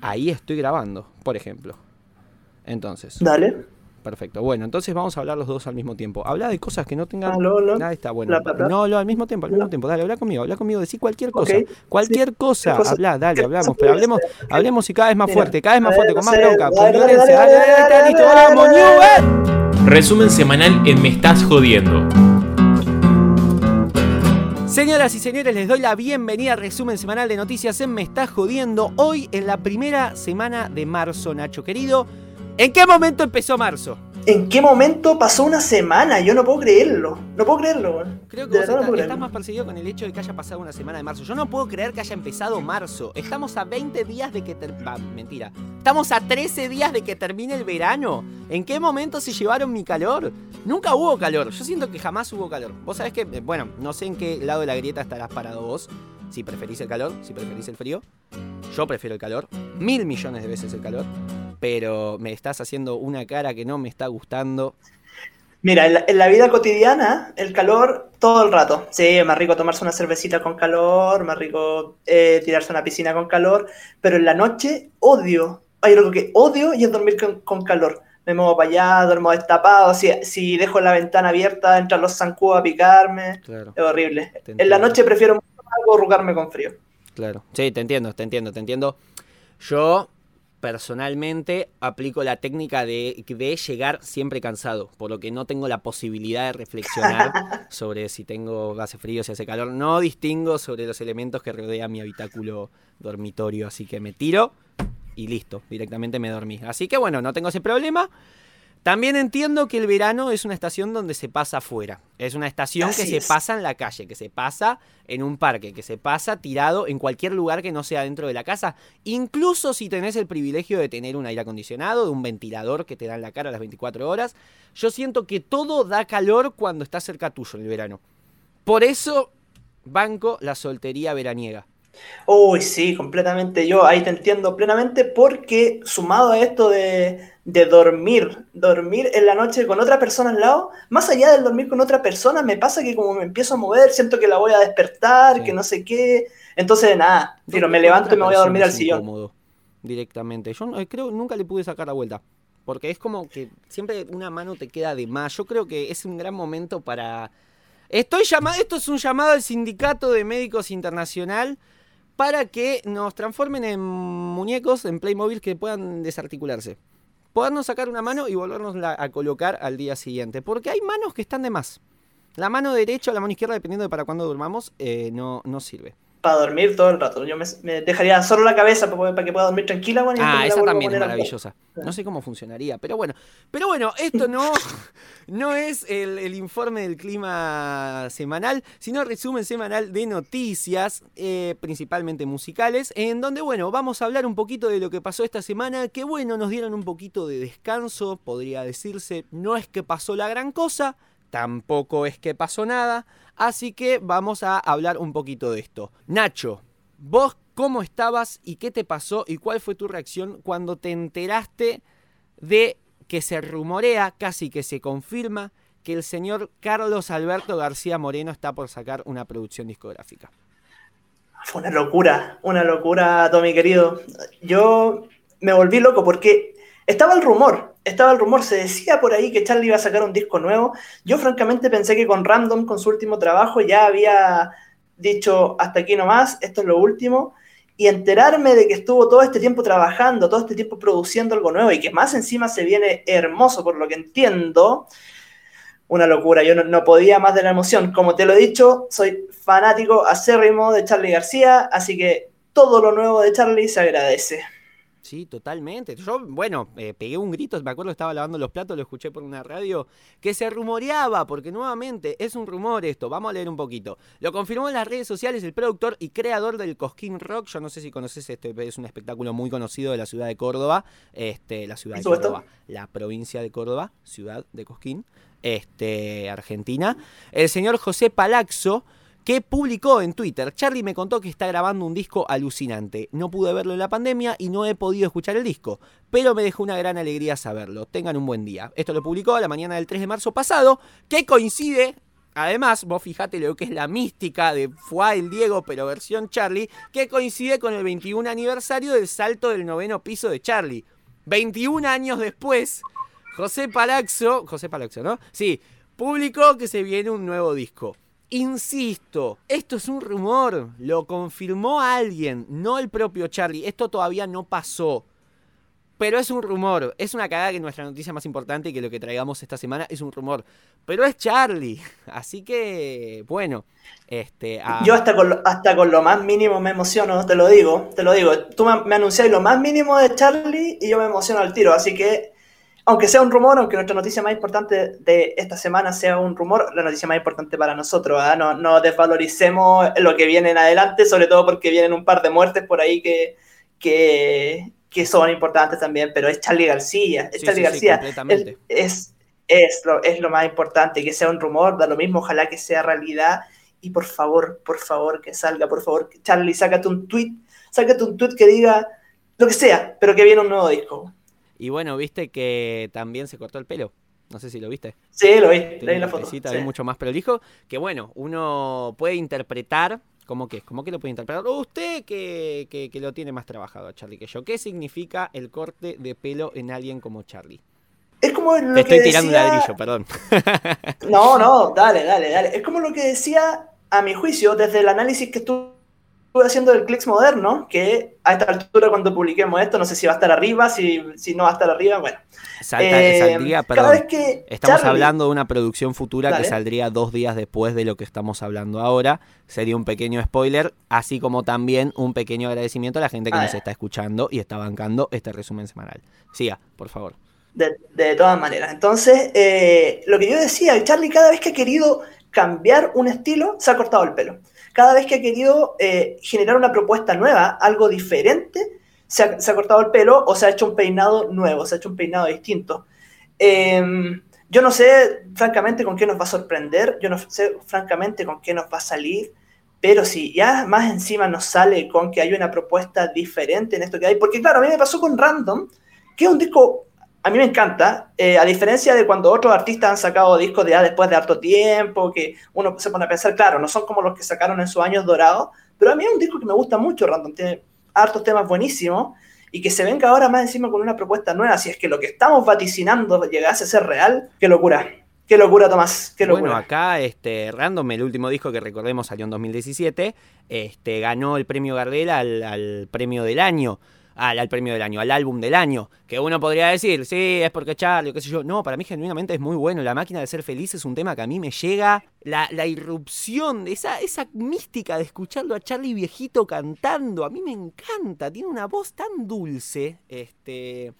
ahí estoy grabando, por ejemplo. Entonces. Dale. Perfecto. Bueno, entonces vamos a hablar los dos al mismo tiempo. Habla de cosas que no tengan. Aló, aló. Nada está bueno. No, no, al mismo tiempo, al mismo No. tiempo. Dale, habla conmigo, habla conmigo, decí cualquier cosa. Cualquier cosa, habla, dale, ¿Qué hablamos. Pero hablemos, hablemos y cada vez más Mira, fuerte, cada vez más fuerte, con no más bronca, con dale, dale, violencia. dale, Dale, dale, dale, dale, listo, dale, vamos, dale, Señoras y señores, les doy la bienvenida a resumen semanal de noticias en Me Estás Jodiendo. Hoy, en la primera semana de marzo, Nacho querido. ¿En qué momento empezó marzo? ¿En qué momento pasó una semana? Yo no puedo creerlo. No puedo creerlo, weón. Creo que De vos verdad no estás, más perseguido con el hecho de que haya pasado una semana de marzo. Yo no puedo creer que haya empezado marzo. Estamos a 20 días de que... ter- va, mentira. Estamos a 13 días de que termine el verano. ¿En qué momento se llevaron mi calor? Nunca hubo calor. Yo siento que jamás hubo calor. Vos sabés que, eh, bueno, no sé en qué lado de la grieta estarás parado vos. Si preferís el calor, si preferís el frío. Yo prefiero el calor. Mil millones de veces el calor. Pero me estás haciendo una cara que no me está gustando. Mira, en la, en la vida cotidiana, el calor todo el rato. Sí, es más rico tomarse una cervecita con calor, más rico eh, tirarse a una piscina con calor, pero en la noche odio. Hay algo que odio y es dormir con, con calor. Me muevo para allá, duermo destapado. Si, si dejo la ventana abierta, entran los zancudos a picarme. Claro. Es horrible. En la noche prefiero más arrugarme con frío. Claro. Sí, te entiendo, te entiendo, te entiendo. Yo personalmente aplico la técnica de, de llegar siempre cansado, por lo que no tengo la posibilidad de reflexionar sobre si tengo hace frío, si hace calor. No distingo sobre los elementos que rodean mi habitáculo dormitorio, así que me tiro y listo, directamente me dormí. Así que bueno, no tengo ese problema. También entiendo que el verano es una estación donde se pasa afuera. Es una estación que se pasa en la calle, que se pasa en un parque, que se pasa tirado en cualquier lugar que no sea dentro de la casa. Incluso si tenés el privilegio de tener un aire acondicionado, de un ventilador que te da en la cara las 24 horas. Yo siento que todo da calor cuando está cerca tuyo en el verano. Por eso banco la soltería veraniega. Uy, sí, completamente. Yo ahí te entiendo plenamente porque sumado a esto de, de dormir, dormir en la noche con otra persona al lado, más allá del dormir con otra persona, me pasa que como me empiezo a mover, siento que la voy a despertar, Sí. que no sé qué. Entonces, nada, tiro, me levanto y me voy a dormir al sillón. Incómodo, directamente. Yo no- creo nunca le pude sacar la vuelta. Porque es como que siempre una mano te queda de más. Yo creo que es un gran momento para. Estoy llamado. Esto es un llamado al Sindicato de Médicos Internacional para que nos transformen en muñecos, en Playmobil que puedan desarticularse. Podernos sacar una mano y volvernos a colocar al día siguiente. Porque hay manos que están de más. La mano derecha o la mano izquierda, dependiendo de para cuándo durmamos, eh, no, no sirve. Para dormir todo el rato. Yo me, me dejaría solo la cabeza para, para que pueda dormir tranquila. Bueno, y después Ah, esa también es maravillosa. No sé cómo funcionaría, pero bueno. Pero bueno, esto no, no es el, el informe del clima semanal, sino resumen semanal de noticias, eh, principalmente musicales, en donde, bueno, vamos a hablar un poquito de lo que pasó esta semana, que bueno, nos dieron un poquito de descanso, podría decirse. No es que pasó la gran cosa, tampoco es que pasó nada, así que vamos a hablar un poquito de esto. Nacho, vos cómo estabas y qué te pasó y cuál fue tu reacción cuando te enteraste de que se rumorea, casi que se confirma, que el señor Carlos Alberto García Moreno está por sacar una producción discográfica. Fue una locura, una locura, Tommy querido. Yo me volví loco porque estaba el rumor, estaba el rumor, se decía por ahí que Charlie iba a sacar un disco nuevo. Yo francamente pensé que con Random, con su último trabajo, ya había dicho hasta aquí nomás, esto es lo último. Y enterarme de que estuvo todo este tiempo trabajando, todo este tiempo produciendo algo nuevo y que más encima se viene hermoso, por lo que entiendo, una locura. Yo no, podía más de la emoción. Como te lo he dicho, soy fanático acérrimo de Charlie García, así que todo lo nuevo de Charlie se agradece. Sí, totalmente. Yo, bueno, eh, pegué un grito, me acuerdo, estaba lavando los platos, lo escuché por una radio, que se rumoreaba, porque nuevamente es un rumor esto, vamos a leer un poquito. Lo confirmó en las redes sociales el productor y creador del Cosquín Rock, yo no sé si conoces, este es un espectáculo muy conocido de la ciudad de Córdoba, este, la ciudad de. Córdoba, la provincia de Córdoba, ciudad de Cosquín, este, Argentina. El señor José Palaxo que publicó en Twitter, Charlie me contó que está grabando un disco alucinante. No pude verlo en la pandemia y no he podido escuchar el disco, pero me dejó una gran alegría saberlo. Tengan un buen día. Esto lo publicó a la mañana del 3 de marzo pasado, que coincide Además, vos fijate lo que es la mística de Fue el Diego, pero versión Charlie, que coincide con el 21 aniversario del salto del noveno piso de Charlie. 21 años después, José Palaxo, José Palaxo, ¿no? Sí, publicó que se viene un nuevo disco. Insisto, esto es un rumor, lo confirmó alguien, no el propio Charlie, esto todavía no pasó. Pero es un rumor, es una cagada que nuestra noticia más importante y que lo que traigamos esta semana es un rumor. Pero es Charlie, así que, bueno, este... Yo hasta con, lo, hasta con lo más mínimo me emociono, te lo digo, te lo digo. Tú me, me lo más mínimo de Charlie y yo me emociono al tiro, así que aunque sea un rumor, aunque nuestra noticia más importante de esta semana sea un rumor, la noticia más importante para nosotros, no, no, desvaloricemos lo que viene en adelante, sobre todo porque vienen un par de muertes por ahí que, que, que son importantes también, pero es Charlie García, es Charlie García, es, es, lo, es lo más importante, que sea un rumor, da lo mismo, ojalá que sea realidad, y por favor, por favor, que salga, por favor, Charlie, sácate un tweet, sácate un tweet que diga lo que sea, pero que viene un nuevo disco. Y bueno, viste que también se cortó el pelo. No sé si lo viste. Sí, lo vi, leí la foto. Sí. mucho más prolijo. Que bueno, uno puede interpretar. ¿Cómo que? ¿Cómo que lo puede interpretar? usted que, que, lo tiene más trabajado, Charlie, que yo. ¿Qué significa el corte de pelo en alguien como Charlie? Es como lo Te estoy tirando un ladrillo, perdón. No, no, dale, dale, dale. Es como lo que decía, a mi juicio, desde el análisis que tú estuve haciendo el Clicks moderno, que a esta altura cuando publiquemos esto, no sé si va a estar arriba, si, si no va a estar arriba, bueno. Eh, saldría, perdón, que estamos hablando de una producción futura que saldría dos días después de lo que estamos hablando ahora. Sería un pequeño spoiler, así como también un pequeño agradecimiento a la gente que ah, nos está escuchando y está bancando este resumen semanal. Siga, por favor. De, de todas maneras. Entonces, eh, lo que yo decía, Charlie cada vez que ha querido cambiar un estilo, se ha cortado el pelo cada vez que ha querido eh, generar una propuesta nueva, algo diferente, se ha, cortado el pelo o se ha hecho un peinado nuevo, se ha hecho un peinado distinto. Em, yo no sé, francamente, con qué nos va a sorprender, yo no sé, francamente, con qué nos va a salir, pero si ya más encima nos sale con que hay una propuesta diferente en esto que hay, porque claro, a mí me pasó con Random, que es un disco a mí me encanta, eh, a diferencia de cuando otros artistas han sacado discos de ya después de harto tiempo, que uno se pone a pensar, claro, no son como los que sacaron en sus años dorados, pero a mí es un disco que me gusta mucho, Random, tiene hartos temas buenísimos, y que se venga ahora más encima con una propuesta nueva, si es que lo que estamos vaticinando llegase a ser real, qué locura. Qué locura, Tomás. Qué locura. Bueno, acá este, Random, el último disco que recordemos salió en 2017, este, ganó el premio Gardel al premio del año al, premio del año, al álbum del año. Que uno podría decir, sí, es porque Charlie, qué sé yo. No, para mí genuinamente es muy bueno. La máquina de ser feliz es un tema que a mí me llega. La, la irrupción, esa, esa mística de escucharlo a Charlie viejito cantando, a mí me encanta. Tiene una voz tan dulce. Este.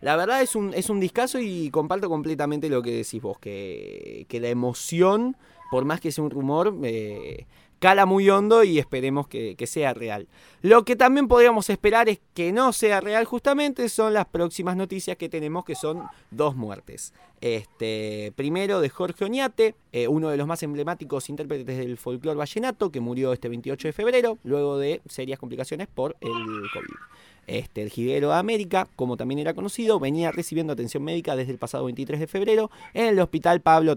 La verdad es un, es un discazo y comparto completamente lo que decís vos, que, que la emoción, por más que sea un rumor, eh, cala muy hondo y esperemos que, sea real. Lo que también podríamos esperar es que no sea real justamente son las próximas noticias que tenemos que son dos muertes. Este, primero de Jorge Oñate, eh, uno de los más emblemáticos intérpretes del folclore vallenato que murió este 28 de febrero luego de serias complicaciones por el COVID. Este, el jiguero de América, como también era conocido, venía recibiendo atención médica desde el pasado 23 de febrero en el Hospital Pablo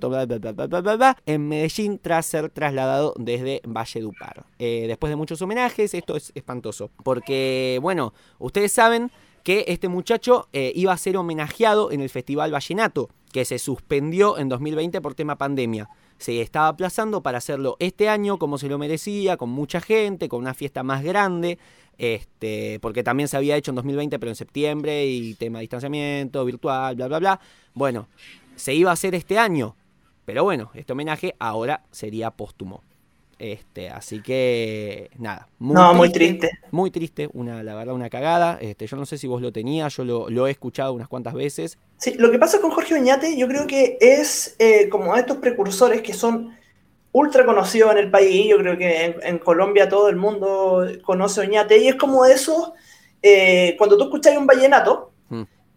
en Medellín tras ser trasladado desde Valledupar. Eh, después de muchos homenajes, esto es espantoso, porque, bueno, ustedes saben que este muchacho eh, iba a ser homenajeado en el Festival Vallenato, que se suspendió en 2020 por tema pandemia se estaba aplazando para hacerlo este año como se lo merecía, con mucha gente, con una fiesta más grande, este, porque también se había hecho en 2020, pero en septiembre, y tema de distanciamiento, virtual, bla, bla, bla. Bueno, se iba a hacer este año, pero bueno, este homenaje ahora sería póstumo. Este, así que nada, muy no, triste, muy triste. Muy triste, una, la verdad, una cagada. Este, yo no sé si vos lo tenías, yo lo, he escuchado unas cuantas veces. Sí, lo que pasa con Jorge Oñate, yo creo que es eh, como estos precursores que son ultra conocidos en el país. Yo creo que en, Colombia todo el mundo conoce Oñate, y es como eso, eh, cuando tú escuchas un vallenato,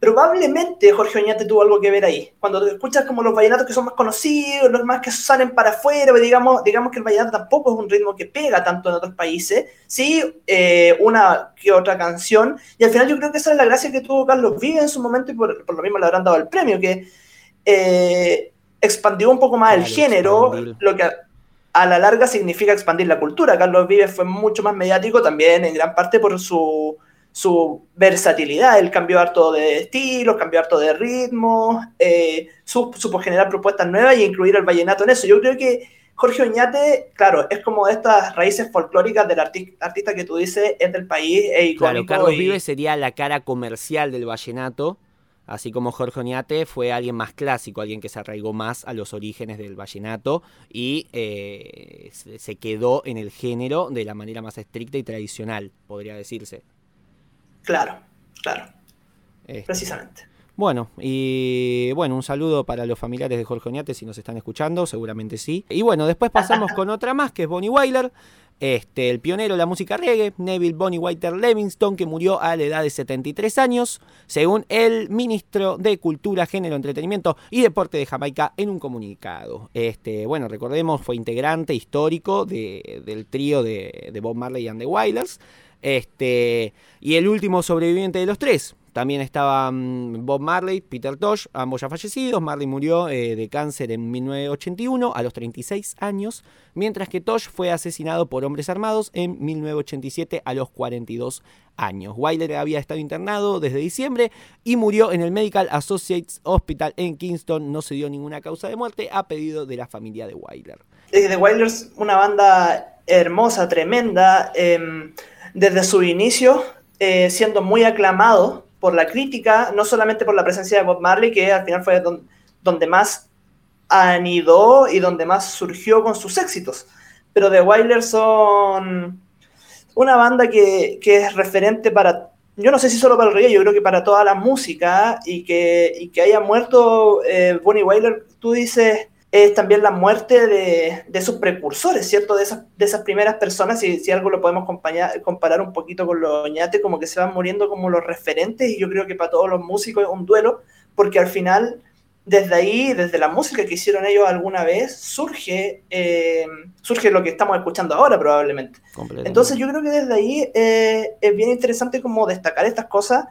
probablemente Jorge Oñate tuvo algo que ver ahí. Cuando escuchas como los vallenatos que son más conocidos, los más que salen para afuera, pues digamos, digamos que el vallenato tampoco es un ritmo que pega tanto en otros países, sí, eh, una que otra canción, y al final yo creo que esa es la gracia que tuvo Carlos Vive en su momento y por, lo mismo le habrán dado el premio, que eh, expandió un poco más el género, lo que a, la larga significa expandir la cultura. Carlos Vives fue mucho más mediático también en gran parte por su, su versatilidad. Él cambió harto de estilo, cambió harto de ritmo, eh, supo generar propuestas nuevas y incluir el vallenato en eso. Yo creo que Jorge Oñate, claro, es como de estas raíces folclóricas del artista que tú dices, es del país, es Claro, Carlos Vives sería la cara comercial del vallenato, así como Jorge Oñate fue alguien más clásico, alguien que se arraigó más a los orígenes del vallenato y eh, se quedó en el género de la manera más estricta y tradicional, podría decirse. Claro, claro. Este, Precisamente. Bueno, y bueno, un saludo para los familiares de Jorge Oñate si nos están escuchando, seguramente sí. Y bueno, después pasamos con otra más, que es Bonnie Wyler, este, el pionero de la música reggae, Neville Bonnie Whiter Levingston, que murió a la edad de 73 años, según el ministro de Cultura, Género, Entretenimiento y Deporte de Jamaica en un comunicado. Este, bueno, recordemos, fue integrante histórico del trío de, Bob Marley and the Wailers. Este, y el último sobreviviente de los tres, también estaban Bob Marley, Peter Tosh, ambos ya fallecidos. Marley murió eh, de cáncer en 1981 a los 36 años, mientras que Tosh fue asesinado por hombres armados en 1987 a los 42 años. Wyler había estado internado desde diciembre y murió en el Medical Associates Hospital en Kingston. No se dio ninguna causa de muerte a pedido de la familia de Wyler. The Wailers, una banda hermosa, tremenda. Em, desde su inicio, eh, siendo muy aclamado por la crítica, no solamente por la presencia de Bob Marley, que al final fue donde, más anidó y donde más surgió con sus éxitos. Pero The Wailers son una banda que, es referente para, yo no sé si solo para el reggae, yo creo que para toda la música y que, que haya muerto eh, Bonnie Wailer, tú dices, es también la muerte de, sus precursores, ¿cierto? De esas, de esas primeras personas, y si algo lo podemos comparar un poquito con los ñates, como que se van muriendo como los referentes, y yo creo que para todos los músicos es un duelo, porque al final, desde ahí, desde la música que hicieron ellos alguna vez, surge, eh, surge lo que estamos escuchando ahora probablemente. Entonces yo creo que desde ahí eh, es bien interesante como destacar estas cosas.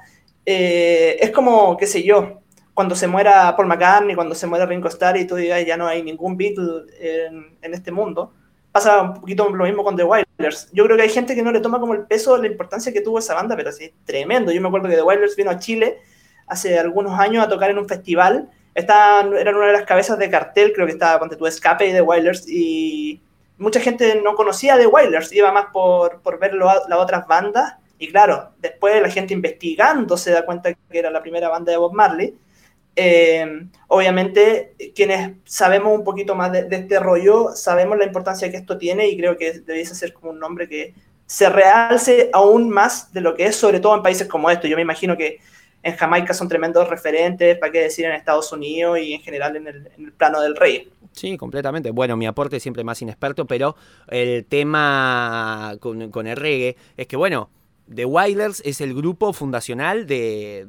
Eh, es como, qué sé yo, cuando se muera Paul McCartney, cuando se muera Ringo Starr y tú digas ya no hay ningún Beatle en, este mundo, pasa un poquito lo mismo con The Wailers. Yo creo que hay gente que no le toma como el peso la importancia que tuvo esa banda, pero así, tremendo. Yo me acuerdo que The Wailers vino a Chile hace algunos años a tocar en un festival. Estaban, eran una de las cabezas de cartel, creo que estaba cuando tu Escape y The Wailers, y mucha gente no conocía The Wailers, iba más por, por ver las otras bandas. Y claro, después la gente investigando se da cuenta que era la primera banda de Bob Marley eh, obviamente, quienes sabemos un poquito más de, este rollo, sabemos la importancia que esto tiene y creo que debiese ser como un nombre que se realce aún más de lo que es, sobre todo en países como estos. Yo me imagino que en Jamaica son tremendos referentes, para qué decir en Estados Unidos y en general en el, plano del rey. Sí, completamente. Bueno, mi aporte es siempre más inexperto, pero el tema con, con el reggae es que, bueno, The Wailers es el grupo fundacional de,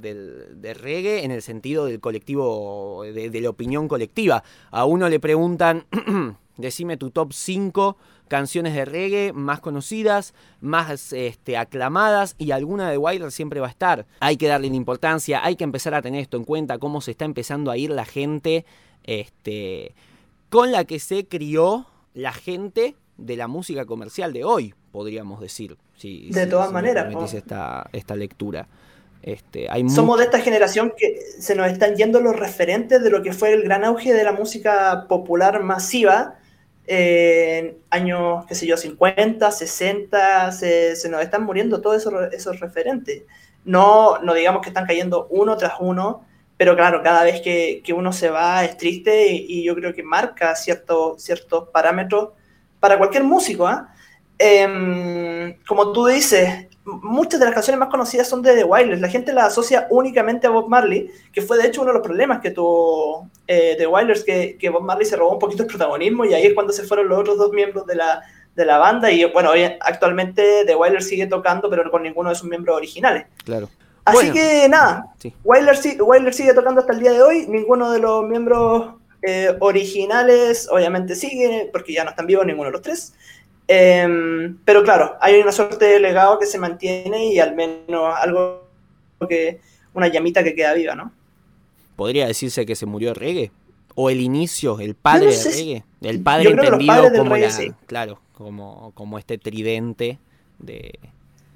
reggae en el sentido del colectivo, de, la opinión colectiva. A uno le preguntan, decime tu top 5 canciones de reggae más conocidas, más este, aclamadas y alguna de Wailers siempre va a estar. Hay que darle importancia, hay que empezar a tener esto en cuenta, cómo se está empezando a ir la gente este, con la que se crió la gente de la música comercial de hoy, podríamos decir. De todas maneras. esta, esta lectura. Este, Somos de esta generación que se nos están yendo los referentes de lo que fue el gran auge de la música popular masiva en años, qué sé yo, 50, 60, se, nos están muriendo todos esos, referentes. No, no digamos que están cayendo uno tras uno, pero claro, cada vez que, uno se va es triste y, yo creo que marca cierto, ciertos parámetros para cualquier músico. ¿ah? Em, como tú dices, muchas de las canciones más conocidas son de The Wailers. La gente las asocia únicamente a Bob Marley, que fue de hecho uno de los problemas que tuvo eh, The Wailers, que, que, Bob Marley se robó un poquito el protagonismo y ahí es cuando se fueron los otros dos miembros de la, de la banda. Y bueno, hoy, actualmente The Wailers sigue tocando, pero con ninguno de sus miembros originales. Claro. Así que nada, sí. sigue tocando hasta el día de hoy, ninguno de los miembros eh, originales obviamente sigue, porque ya no están vivos ninguno de los tres. Em, pero claro, hay una suerte de legado que se mantiene y al menos algo que, una llamita que queda viva, ¿no? ¿Podría decirse que se murió reggae? o el inicio, el padre no sé si- reggae. El padre entendido como reggae, la, sí. claro, como, como este tridente de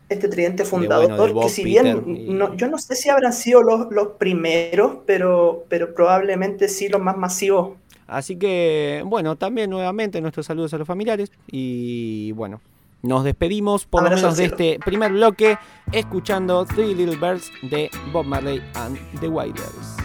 este tridente fundador, de que si bien y- no, yo no sé si habrán sido los, los primeros, pero, pero probablemente sí los más masivos. Así que, bueno, también nuevamente nuestros saludos a los familiares y bueno, nos despedimos por lo menos de este primer bloque escuchando Three Little Birds de Bob Marley and the Wailers.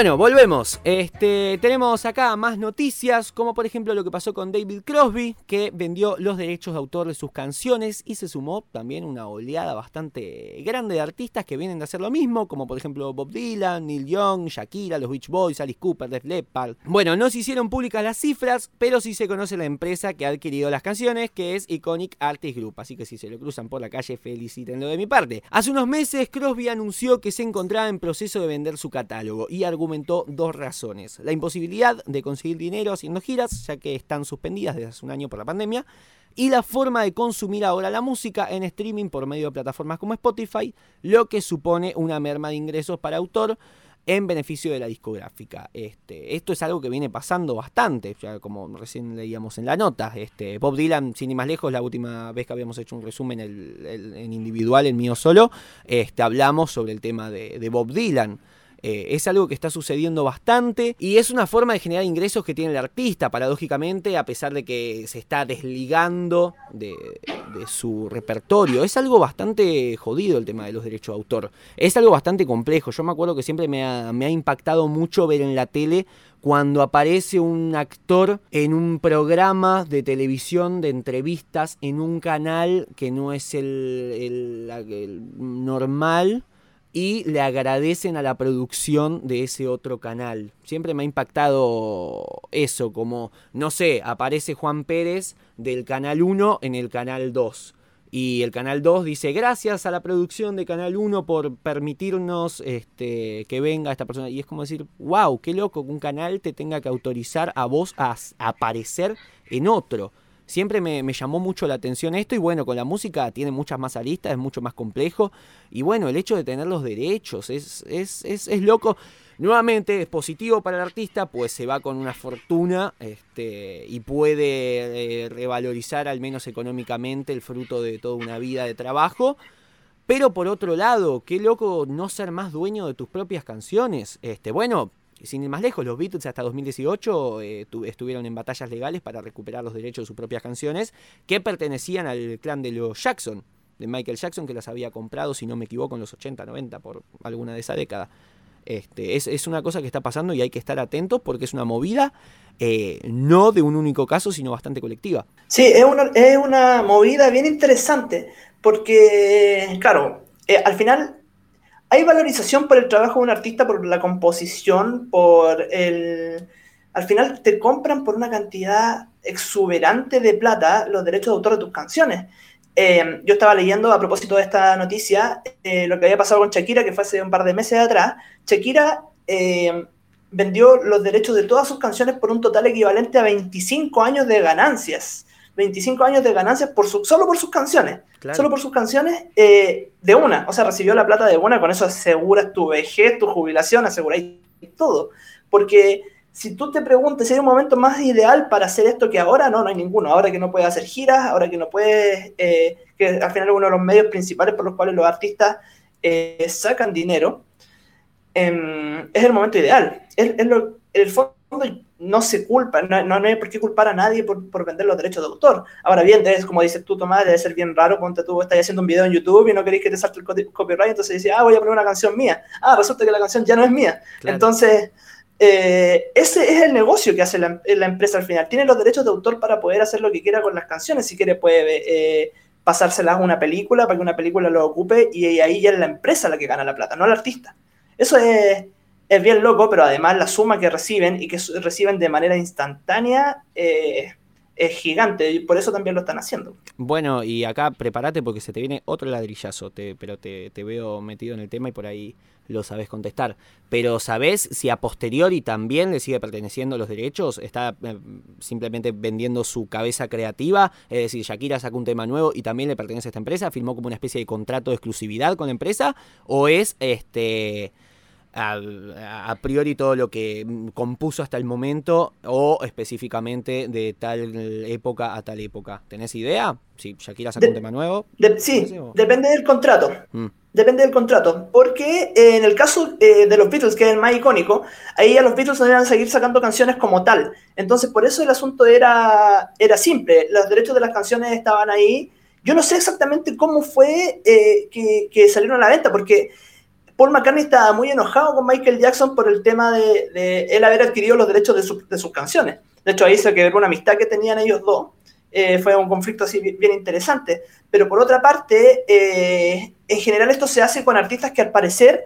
Bueno, volvemos. Este, tenemos acá más noticias, como por ejemplo lo que pasó con David Crosby, que vendió los derechos de autor de sus canciones y se sumó también una oleada bastante grande de artistas que vienen de hacer lo mismo, como por ejemplo Bob Dylan, Neil Young, Shakira, los Beach Boys, Alice Cooper, Def Leppard. Bueno, no se hicieron públicas las cifras, pero sí se conoce la empresa que ha adquirido las canciones, que es Iconic Artist Group, así que si se lo cruzan por la calle, felicítenlo de mi parte. Hace unos meses Crosby anunció que se encontraba en proceso de vender su catálogo y argumentó dos razones. La imposibilidad de conseguir dinero haciendo giras, ya que están suspendidas desde hace un año por la pandemia, y la forma de consumir ahora la música en streaming por medio de plataformas como Spotify, lo que supone una merma de ingresos para autor en beneficio de la discográfica. Este, esto es algo que viene pasando bastante, ya como recién leíamos en la nota. Este, Bob Dylan, sin ir más lejos, la última vez que habíamos hecho un resumen en individual, el mío solo, este, hablamos sobre el tema de Bob Dylan. Eh, es algo que está sucediendo bastante y es una forma de generar ingresos que tiene el artista, paradójicamente, a pesar de que se está desligando de, de su repertorio. Es algo bastante jodido el tema de los derechos de autor. Es algo bastante complejo. Yo me acuerdo que siempre me ha, me ha impactado mucho ver en la tele cuando aparece un actor en un programa de televisión de entrevistas en un canal que no es el, el- normal y le agradecen a la producción de ese otro canal. Siempre me ha impactado eso, como, no sé, aparece Juan Pérez del canal 1 en el canal 2. Y el Canal 2 dice, gracias a la producción de Canal 1 por permitirnos este, que venga esta persona. Y es como decir, wow, qué loco que un canal te tenga que autorizar a vos a, a aparecer en otro. Siempre me, me llamó mucho la atención esto y bueno, con la música tiene muchas más aristas, es mucho más complejo. Y bueno, el hecho de tener los derechos es, es, es, es loco. Nuevamente es positivo para el artista, pues se va con una fortuna este, y puede eh, revalorizar al menos económicamente el fruto de toda una vida de trabajo. Pero por otro lado, qué loco no ser más dueño de tus propias canciones. Este, bueno, sin ir más lejos, los Beatles hasta 2018 eh, tu- estuvieron en batallas legales para recuperar los derechos de sus propias canciones que pertenecían al clan de los Jackson, de Michael Jackson, que las había comprado, si no me equivoco, en los 80, 90, por alguna de esa década. Este, es, es una cosa que está pasando y hay que estar atentos porque es una movida eh, no de un único caso, sino bastante colectiva. Sí, es una, es una movida bien interesante, porque, claro, eh, al final hay valorización por el trabajo de un artista, por la composición, por el... Al final te compran por una cantidad exuberante de plata los derechos de autor de tus canciones. Eh, yo estaba leyendo a propósito de esta noticia eh, lo que había pasado con Shakira, que fue hace un par de meses atrás. Shakira eh, vendió los derechos de todas sus canciones por un total equivalente a 25 años de ganancias. 25 años de ganancias por su, solo por sus canciones. Claro. Solo por sus canciones eh, de una. O sea, recibió la plata de una, con eso aseguras tu vejez, tu jubilación, aseguráis todo. Porque si tú te preguntas si hay un momento más ideal para hacer esto que ahora, no, no hay ninguno. Ahora que no puedes hacer giras, ahora que no puedes, eh, que al final es uno de los medios principales por los cuales los artistas eh, sacan dinero, em, es el momento ideal. Es, es lo, el fondo no se culpa, no, no, hay por qué culpar a nadie por, por vender los derechos de autor. Ahora bien, es como dices tú, Tomás, debe ser bien raro cuando tú estás haciendo un video en YouTube y no queréis que te salte el co- copyright, entonces dices, ah, voy a poner una canción mía. Ah, resulta que la canción ya no es mía. Claro. Entonces, eh, ese es el negocio que hace la, la empresa al final. Tiene los derechos de autor para poder hacer lo que quiera con las canciones. Si quiere, puede eh, pasárselas a una película para que una película lo ocupe y ahí ya es la empresa la que gana la plata, no el artista. Eso es, es bien loco, pero además la suma que reciben y que reciben de manera instantánea eh, es gigante y por eso también lo están haciendo. Bueno, y acá prepárate porque se te viene otro ladrillazo, te- pero te, te veo metido en el tema y por ahí lo sabes contestar. Pero ¿sabés si a posteriori también le sigue perteneciendo los derechos? ¿Está eh, simplemente vendiendo su cabeza creativa? Es decir, Shakira sacó un tema nuevo y también le pertenece a esta empresa, firmó como una especie de contrato de exclusividad con la empresa, o es este a, a priori todo lo que mm, compuso hasta el momento o específicamente de tal época a tal época. ¿Tenés idea? Si Shakira sacó De- un tema nuevo. De- sí, depende del contrato. Mm. Depende del contrato. Porque eh, en el caso eh, de los Beatles, que es el más icónico, ahí a los Beatles no iban a seguir sacando canciones como tal. Entonces, por eso el asunto era, era simple. Los derechos de las canciones estaban ahí. Yo no sé exactamente cómo fue eh, que, que salieron a la venta, porque Paul McCartney estaba muy enojado con Michael Jackson por el tema de, de él haber adquirido los derechos de, su- de sus canciones. De hecho, ahí se quedó una amistad que tenían ellos dos. Eh, fue un conflicto así bi- bien interesante. Pero por otra parte, eh, en general esto se hace con artistas que al parecer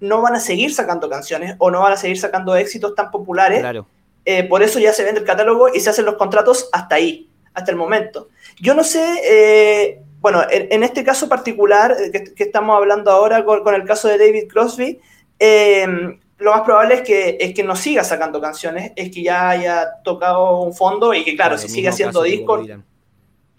no van a seguir sacando canciones o no van a seguir sacando éxitos tan populares. Claro. Eh, por eso ya se vende el catálogo y se hacen los contratos hasta ahí, hasta el momento. Yo no sé, bueno, en, en este caso particular eh, que, que estamos hablando ahora con, con el caso de David Crosby, eh, lo más probable es que, es que no siga sacando canciones, es que ya haya tocado un fondo y que, claro, si sigue haciendo discos,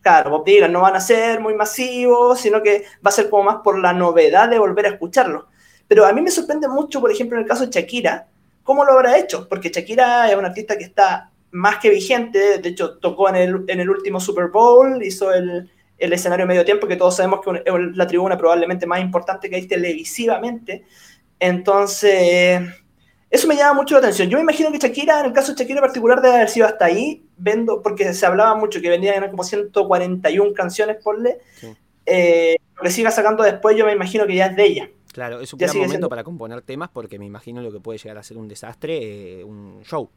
claro, Bob Dylan no van a ser muy masivos, sino que va a ser como más por la novedad de volver a escucharlo. Pero a mí me sorprende mucho, por ejemplo, en el caso de Shakira, cómo lo habrá hecho, porque Shakira es una artista que está más que vigente, de hecho tocó en el, en el último Super Bowl, hizo el, el escenario medio tiempo, que todos sabemos que es la tribuna probablemente más importante que hay televisivamente. Entonces, eso me llama mucho la atención. Yo me imagino que Shakira, en el caso de Shakira en particular, debe haber sido hasta ahí, vendo, porque se hablaba mucho que vendían eran como 141 canciones por le. Sí. Eh, lo que siga sacando después, yo me imagino que ya es de ella. Claro, es un Ya gran momento siendo- para componer temas porque me imagino lo que puede llegar a ser un desastre, eh, un show.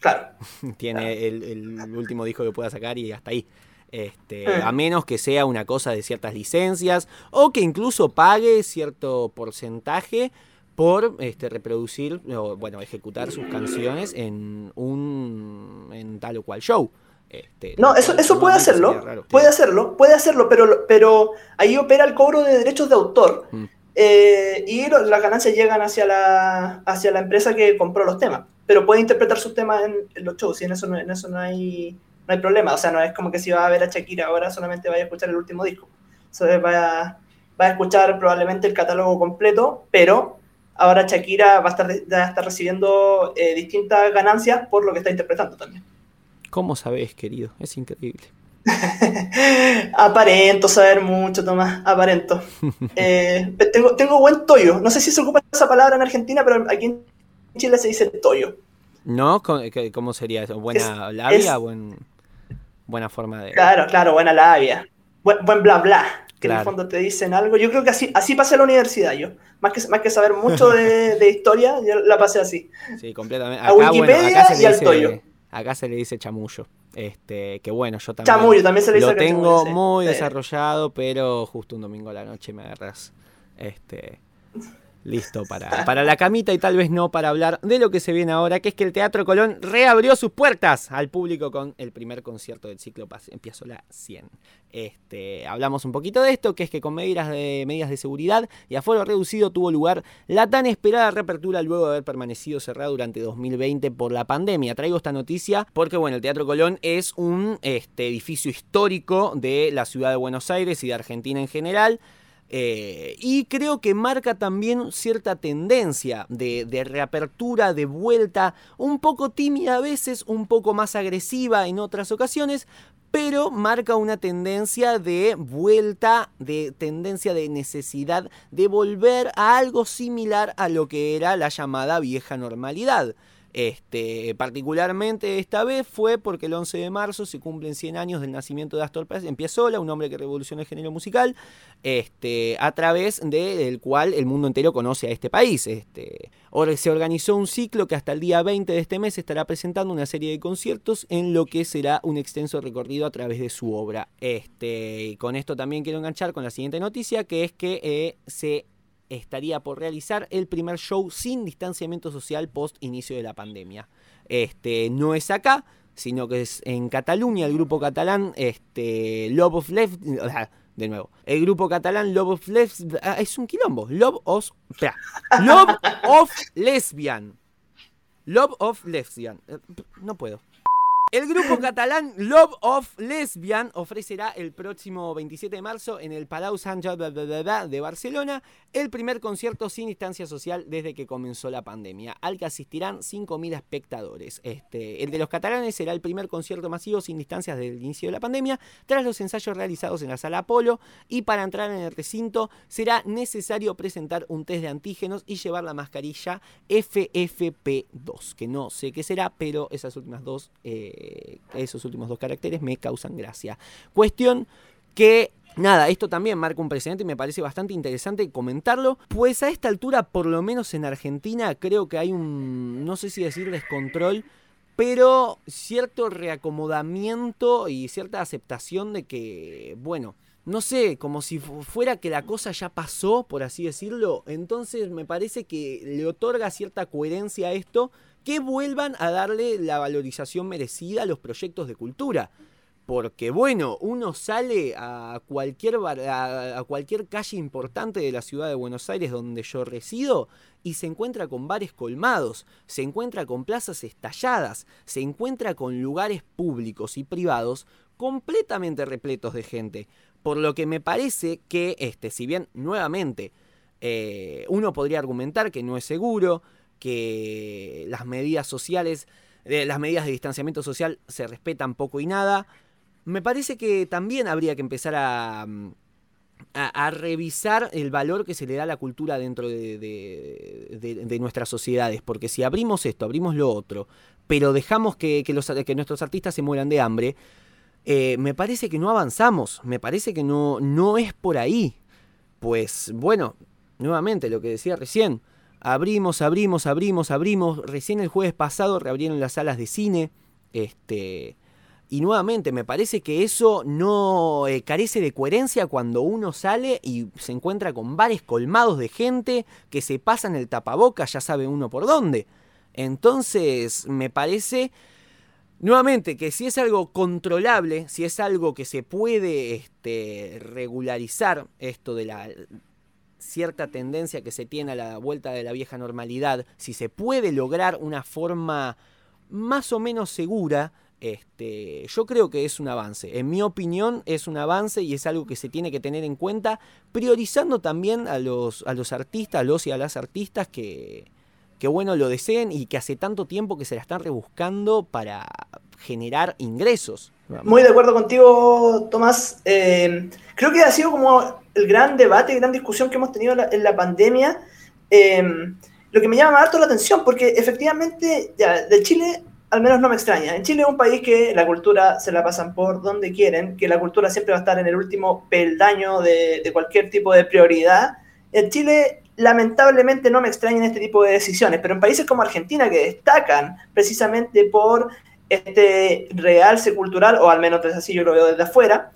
Claro. Tiene el, el último disco que pueda sacar y hasta ahí. Este, Eh. A menos que sea una cosa de ciertas licencias o que incluso pague cierto porcentaje por este, reproducir o bueno, ejecutar sus canciones en un en tal o cual show. Este, No, eso, eso puede hacerlo, raro. puede hacerlo, puede hacerlo, pero, pero ahí opera el cobro de derechos de autor Mm. eh, y lo- las ganancias llegan hacia la, hacia la empresa que compró los temas. Pero puede interpretar sus temas en, en los shows y en eso, no, en eso no, hay, no hay problema. O sea, no es como que si va a ver a Shakira ahora solamente vaya a escuchar el último disco. O sea, va, a- va a escuchar probablemente el catálogo completo, pero ahora Shakira va a estar, va a estar recibiendo eh, distintas ganancias por lo que está interpretando también. ¿Cómo sabés, querido? Es increíble. Aparento saber mucho, Tomás, aparento. Eh, tengo, tengo buen toyo. No sé si se ocupa esa palabra en Argentina, pero aquí en Chile se dice toyo. ¿No? ¿Cómo, qué- cómo sería eso? ¿Buena Es- labia? es- Buen, ¿Buena forma de...? Claro, claro, buena labia. Buen, buen bla bla. Que en el fondo te dicen algo. Yo creo que así, así pasé a la universidad yo. Más que, más que saber mucho de, de historia, yo la pasé así. Sí, completamente. A Wikipedia acá se y al toyo. Acá se le dice chamullo. Este, que bueno, yo también Chamullo, también se le dice lo tengo muy Sí. desarrollado, pero justo un domingo a la noche me agarras este, listo para, para la camita y tal vez no para hablar de lo que se viene ahora, que es que el Teatro Colón reabrió sus puertas al público con el primer concierto del ciclo Piazzolla 100. Este, hablamos un poquito de esto, que es que con medidas de, medidas de seguridad y aforo reducido tuvo lugar la tan esperada reapertura luego de haber permanecido cerrado durante 2020 por la pandemia. Traigo esta noticia porque bueno, el Teatro Colón es un este, edificio histórico de la ciudad de Buenos Aires y de Argentina en general. Eh, y creo que marca también cierta tendencia de, de reapertura, de vuelta, un poco tímida a veces, un poco más agresiva en otras ocasiones, pero marca una tendencia de vuelta, de tendencia de necesidad de volver a algo similar a lo que era la llamada vieja normalidad. Este, particularmente esta vez fue porque el 11 de marzo se cumplen 100 años del nacimiento de Astor Piazzolla, un hombre que revolucionó el género musical, este, a través del cual el mundo entero conoce a este país. Este, se organizó un ciclo que hasta el día 20 de este mes estará presentando una serie de conciertos en lo que será un extenso recorrido a través de su obra. Este, con esto también quiero enganchar con la siguiente noticia, que es que eh, se estaría por realizar el primer show sin distanciamiento social post inicio de la pandemia. Este, no es acá, sino que es en Cataluña, el grupo catalán este, Love of Left... De nuevo, el grupo catalán Love of Lesbian... es un quilombo. Love of... Love of Lesbian. Love of Lesbian. Eh, No puedo. El grupo catalán Love of Lesbian ofrecerá el próximo 27 de marzo en el Palau Sant Jordi de Barcelona el primer concierto sin distancia social desde que comenzó la pandemia, al que asistirán 5.000 espectadores. Este, el de los catalanes será el primer concierto masivo sin distancias desde el inicio de la pandemia, tras los ensayos realizados en la sala Apolo, y para entrar en el recinto será necesario presentar un test de antígenos y llevar la mascarilla FFP2, que no sé qué será, pero esas últimas dos, eh, esos últimos dos caracteres me causan gracia. Cuestión que Nada, esto también marca un precedente y me parece bastante interesante comentarlo, pues a esta altura, por lo menos en Argentina, creo que hay un, no sé si decir descontrol, pero cierto reacomodamiento y cierta aceptación de que, bueno, no sé, como si fu- fuera que la cosa ya pasó, por así decirlo, entonces me parece que le otorga cierta coherencia a esto, que vuelvan a darle la valorización merecida a los proyectos de cultura. Porque bueno, uno sale a cualquier, a cualquier calle importante de la ciudad de Buenos Aires donde yo resido y se encuentra con bares colmados, se encuentra con plazas estalladas, se encuentra con lugares públicos y privados completamente repletos de gente. Por lo que me parece que, este, si bien nuevamente eh, uno podría argumentar que no es seguro, que las medidas sociales, las medidas de distanciamiento social se respetan poco y nada, me parece que también habría que empezar a, mm, a, revisar el valor que se le da a la cultura dentro de, de- nuestras sociedades. Porque si abrimos esto, abrimos lo otro, pero dejamos que, que nuestros artistas se mueran de hambre, eh, me parece que no avanzamos, me parece que no, no es por ahí. Pues bueno, nuevamente lo que decía recién, abrimos, abrimos, abrimos, abrimos, recién el jueves pasado reabrieron las salas de cine, este... Y nuevamente, me parece que eso no eh, carece de coherencia cuando uno sale y se encuentra con bares colmados de gente que se pasan el tapaboca, ya sabe uno por dónde. Entonces, me parece Nuevamente, que si es algo controlable, si es algo que se puede este, regularizar, esto de la cierta tendencia que se tiene a la vuelta de la vieja normalidad, si se puede lograr una forma más o menos segura, este, yo creo que es un avance. En mi opinión es un avance y es algo que se tiene que tener en cuenta, priorizando también a los, a los artistas, a los y a las artistas que, que bueno lo deseen y que hace tanto tiempo que se la están rebuscando para generar ingresos. Muy de acuerdo contigo, Tomás. Eh, creo que ha sido como el gran debate y gran discusión que hemos tenido en la, en la pandemia. Eh, lo que me llama harto la atención, porque efectivamente, ya, de Chile al menos no me extraña. En Chile es un país que la cultura se la pasan por donde quieren, que la cultura siempre va a estar en el último peldaño de, cualquier tipo de prioridad. En Chile lamentablemente no me extrañan este tipo de decisiones, pero en países como Argentina que destacan precisamente por este realce cultural, o al menos es así yo lo veo desde afuera,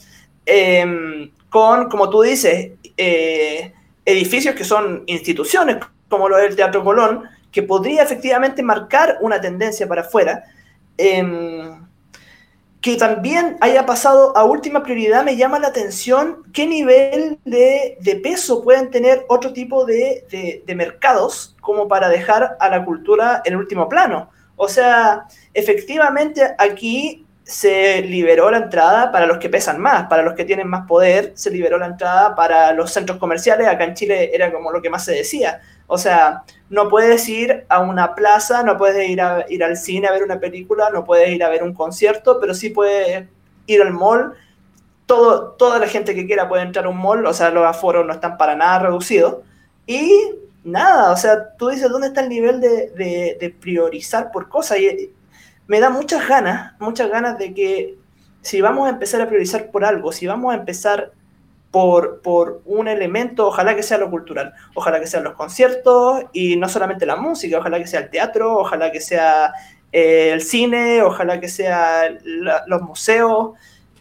eh, con, como tú dices, eh, edificios que son instituciones, como lo del Teatro Colón, que podría efectivamente marcar una tendencia para afuera. Eh, que también haya pasado a última prioridad, me llama la atención qué nivel de, de peso pueden tener otro tipo de, de, mercados como para dejar a la cultura en último plano. O sea, efectivamente aquí se liberó la entrada para los que pesan más, para los que tienen más poder, se liberó la entrada para los centros comerciales, acá en Chile era como lo que más se decía. O sea, no puedes ir a una plaza, no puedes ir, a, ir al cine a ver una película, no puedes ir a ver un concierto, pero sí puedes ir al mall. Todo, toda la gente que quiera puede entrar a un mall, o sea, los aforos no están para nada reducidos. Y nada, o sea, tú dices, ¿dónde está el nivel de, de, de priorizar por cosas? Y me da muchas ganas, muchas ganas de que si vamos a empezar a priorizar por algo, si vamos a empezar por, por, un elemento, ojalá que sea lo cultural, ojalá que sean los conciertos y no solamente la música, ojalá que sea el teatro, ojalá que sea eh, el cine, ojalá que sea la, los museos,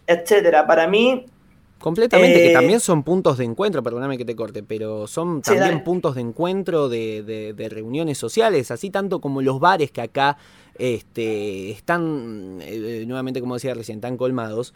etcétera. Para mí... Completamente, eh, que también son puntos de encuentro, perdóname que te corte, pero son también sí, puntos de encuentro de, de, de, reuniones sociales, así tanto como los bares que acá este, están, eh, nuevamente como decía recién, tan colmados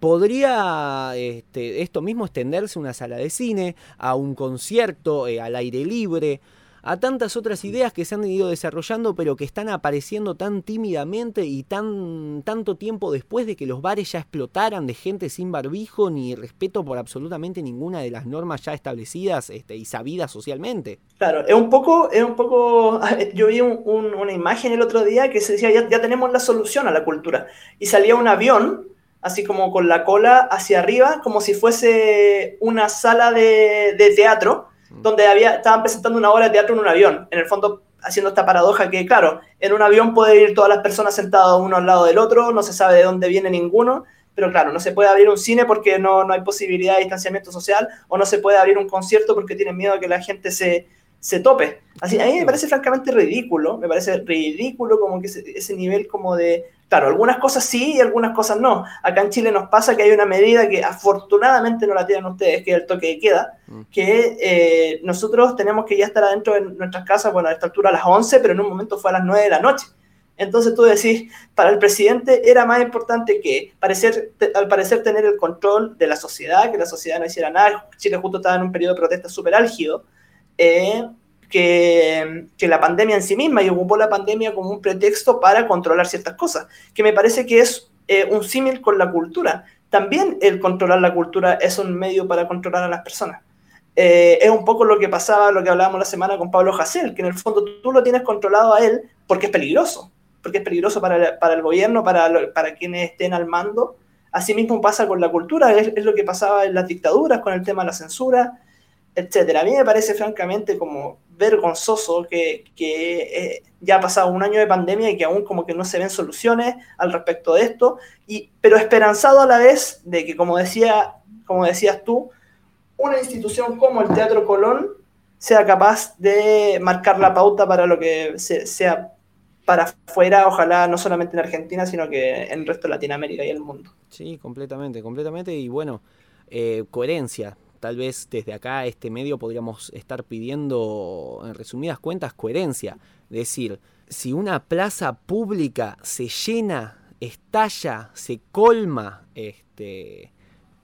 podría este, esto mismo extenderse a una sala de cine, a un concierto eh, al aire libre, a tantas otras ideas que se han ido desarrollando pero que están apareciendo tan tímidamente y tan tanto tiempo después de que los bares ya explotaran de gente sin barbijo ni respeto por absolutamente ninguna de las normas ya establecidas este, y sabidas socialmente. Claro, es un poco, es un poco, yo vi un, un, una imagen el otro día que se decía ya, ya tenemos la solución a la cultura y salía un avión así como con la cola hacia arriba, como si fuese una sala de, de teatro. Donde había, estaban presentando una obra de teatro en un avión. En el fondo, haciendo esta paradoja que, claro, en un avión puede ir todas las personas sentadas uno al lado del otro, no se sabe de dónde viene ninguno, pero claro, no se puede abrir un cine porque no, no hay posibilidad de distanciamiento social, o no se puede abrir un concierto porque tienen miedo a que la gente se, se tope. Así, a mí me parece francamente ridículo, me parece ridículo como que ese, ese nivel como de, Claro, algunas cosas sí y algunas cosas no. Acá en Chile nos pasa que hay una medida que afortunadamente no la tienen ustedes, que es el toque de queda, mm. que eh, nosotros tenemos que ya estar adentro de nuestras casas, bueno, a esta altura a las 11, pero en un momento fue a las 9 de la noche. Entonces tú decís, para el presidente era más importante que, parecer, al parecer, tener el control de la sociedad, que la sociedad no hiciera nada. Chile justo estaba en un periodo de protesta súper álgido. Eh, que, la pandemia en sí misma y ocupó la pandemia como un pretexto para controlar ciertas cosas, que me parece que es eh, un símil con la cultura. También el controlar la cultura es un medio para controlar a las personas. Eh, es un poco lo que pasaba, lo que hablábamos la semana con Pablo Hasél, que en el fondo tú lo tienes controlado a él porque es peligroso, porque es peligroso para, para el gobierno, para, para quienes estén al mando. Asimismo pasa con la cultura, es, es lo que pasaba en las dictaduras, con el tema de la censura, etcétera. A mí me parece francamente como vergonzoso que, que eh, ya ha pasado un año de pandemia y que aún como que no se ven soluciones al respecto de esto, y, pero esperanzado a la vez de que, como, decía, como decías tú, una institución como el Teatro Colón sea capaz de marcar la pauta para lo que se, sea para afuera, ojalá no solamente en Argentina, sino que en el resto de Latinoamérica y el mundo. Sí, completamente, completamente, y bueno, eh, coherencia, tal vez desde acá, este medio, podríamos estar pidiendo, en resumidas cuentas, coherencia. Decir, si una plaza pública se llena estalla, se colma, este,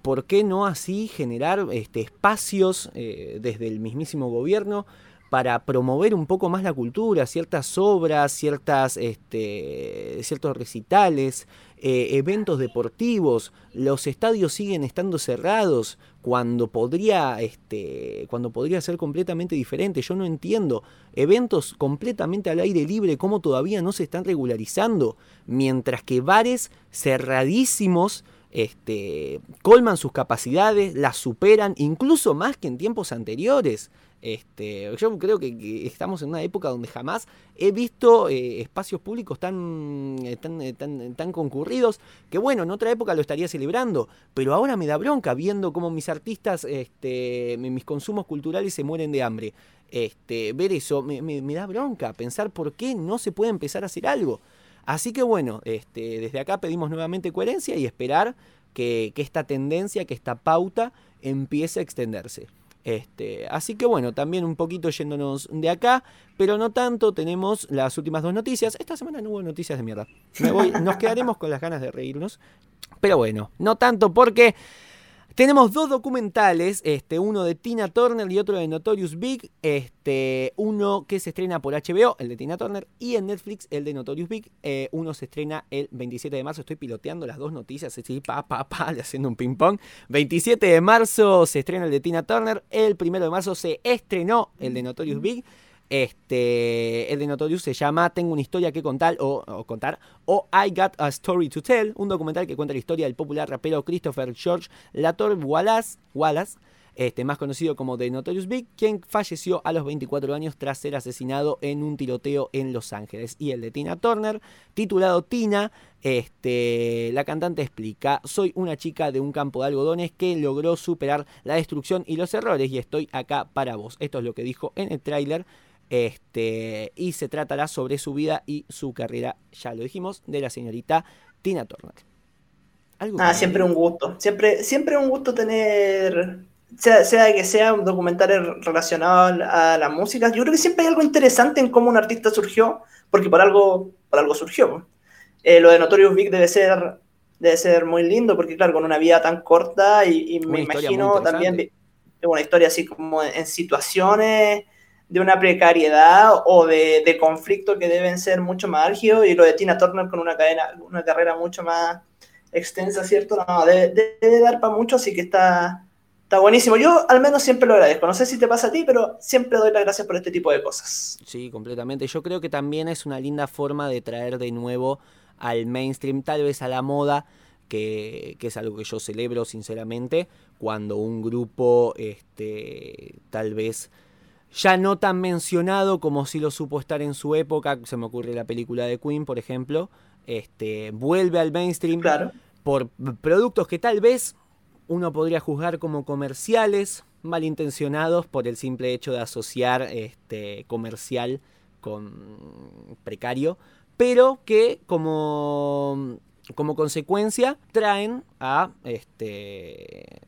¿por qué no así generar este, espacios eh, desde el mismísimo gobierno para promover un poco más la cultura, ciertas obras, ciertas, este, ciertos recitales, eh, eventos deportivos, los estadios siguen estando cerrados cuando podría, este, cuando podría ser completamente diferente. Yo no entiendo eventos completamente al aire libre, cómo todavía no se están regularizando, mientras que bares cerradísimos este, colman sus capacidades, las superan, incluso más que en tiempos anteriores. Este, yo creo que, estamos en una época donde jamás he visto eh, espacios públicos tan, eh, tan, eh, tan, concurridos, que bueno, en otra época lo estaría celebrando, pero ahora me da bronca viendo cómo mis artistas, este, mi- mis consumos culturales se mueren de hambre. Este, ver eso me, da bronca, pensar por qué no se puede empezar a hacer algo. Así que bueno, este, desde acá pedimos nuevamente coherencia y esperar que esta tendencia, que esta pauta empiece a extenderse. Este, así que bueno, también un poquito yéndonos de acá, pero no tanto, tenemos las últimas dos noticias. Esta semana no hubo noticias de mierda. Me voy- nos quedaremos con las ganas de reírnos. Pero bueno, no tanto porque tenemos dos documentales, este, uno de Tina Turner y otro de Notorious Big, este, uno que se estrena por HBO, el de Tina Turner, y en Netflix, el de Notorious Big, eh, uno se estrena el 27 de marzo, estoy piloteando las dos noticias, así, pa, pa, pa, haciendo un ping pong. 27 de marzo se estrena el de Tina Turner, el primero de marzo se estrenó el de Notorious Big, este, el de Notorious se llama Tengo una historia que contar o, contar o I Got a Story to Tell, un documental que cuenta la historia del popular rapero Christopher George Lator Wallace, Wallace este, más conocido como The Notorious Big, quien falleció a los 24 años tras ser asesinado en un tiroteo en Los Ángeles. Y el de Tina Turner, titulado Tina, este, la cantante explica, soy una chica de un campo de algodones que logró superar la destrucción y los errores y estoy acá para vos. Esto es lo que dijo en el tráiler. Este, y se tratará sobre su vida y su carrera, ya lo dijimos, de la señorita Tina Turner. ¿Algo que siempre un gusto. Siempre, siempre un gusto tener, sea, sea que sea un documental relacionado a la música. Yo creo que siempre hay algo interesante en cómo un artista surgió, porque por algo, por algo surgió. Eh, lo de Notorious Big debe ser, debe ser muy lindo, porque claro, con una vida tan corta y, y me imagino también una historia así como en situaciones de una precariedad o de, de conflicto que deben ser mucho más álgidos y lo de Tina Turner con una, cadena, una carrera mucho más extensa, ¿cierto? No, debe, debe dar para mucho, así que está, está buenísimo. Yo al menos siempre lo agradezco. No sé si te pasa a ti, pero siempre doy las gracias por este tipo de cosas. Sí, completamente. Yo creo que también es una linda forma de traer de nuevo al mainstream, tal vez a la moda, que, que es algo que yo celebro sinceramente, cuando un grupo, este, tal vez ya no tan mencionado como si lo supo estar en su época, se me ocurre la película de Queen, por ejemplo, este, vuelve al mainstream Claro. por productos que tal vez uno podría juzgar como comerciales, malintencionados por el simple hecho de asociar este comercial con precario, pero que como, como consecuencia traen a este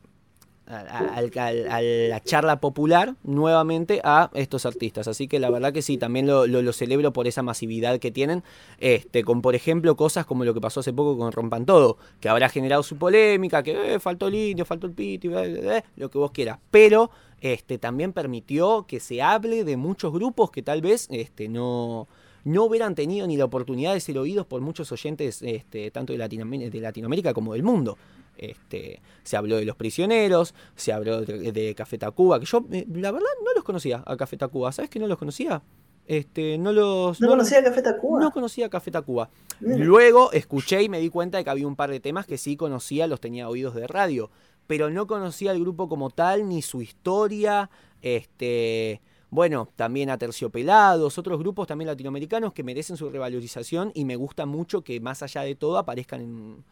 a, la charla popular nuevamente a estos artistas. Así que la verdad que sí, también lo, lo- celebro por esa masividad que tienen. Este, con por ejemplo cosas como lo que pasó hace poco con Rompan Todo, que habrá generado su polémica, que eh, faltó el indio, faltó el piti, lo que vos quieras. Pero este, también permitió que se hable de muchos grupos que tal vez este, no, no hubieran tenido ni la oportunidad de ser oídos por muchos oyentes este, tanto de, Latinoam- de Latinoamérica como del mundo. Este, se habló de los prisioneros, se habló de, de Café Tacuba, que yo eh, la verdad no los conocía a Café Tacuba, ¿sabes que no los conocía? Este, no los No, conocía Café Tacuba. no conocía Café Tacuba. Luego escuché y me di cuenta de que había un par de temas que sí conocía, los tenía oídos de radio, pero no conocía el grupo como tal, ni su historia, este, bueno, también a Terciopelados, otros grupos también latinoamericanos que merecen su revalorización y me gusta mucho que más allá de todo aparezcan en,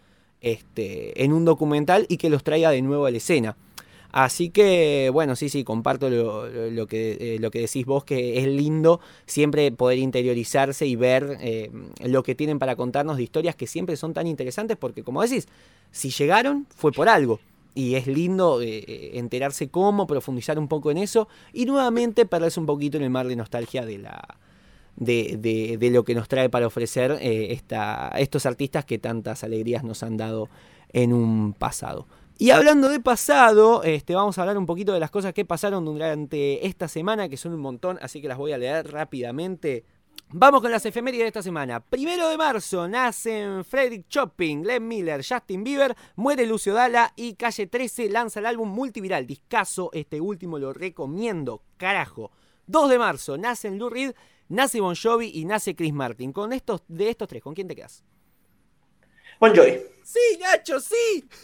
este, en un documental y que los traiga de nuevo a la escena. Así que, bueno, sí, sí, comparto lo, que, eh, lo que decís vos, que es lindo siempre poder interiorizarse y ver eh, lo que tienen para contarnos de historias que siempre son tan interesantes, porque como decís, si llegaron fue por algo. Y es lindo eh, enterarse cómo, profundizar un poco en eso y nuevamente perderse un poquito en el mar de nostalgia de la, de, de- lo que nos trae para ofrecer eh, esta- estos artistas que tantas alegrías nos han dado en un pasado. Y hablando de pasado, este, vamos a hablar un poquito de las cosas que pasaron durante esta semana, que son un montón, así que las voy a leer rápidamente. Vamos con las efemérides de esta semana. Primero de marzo nacen Frederick Chopin, Glenn Miller, Justin Bieber, muere Lucio Dalla y Calle 13 lanza el álbum multiviral. Discaso, este último lo recomiendo, carajo. 2 de marzo nacen Lou Reed, nace Bon Jovi y nace Chris Martin. Con estos, de estos tres, ¿con quién te quedas? Bon Jovi. Sí, Nacho, sí.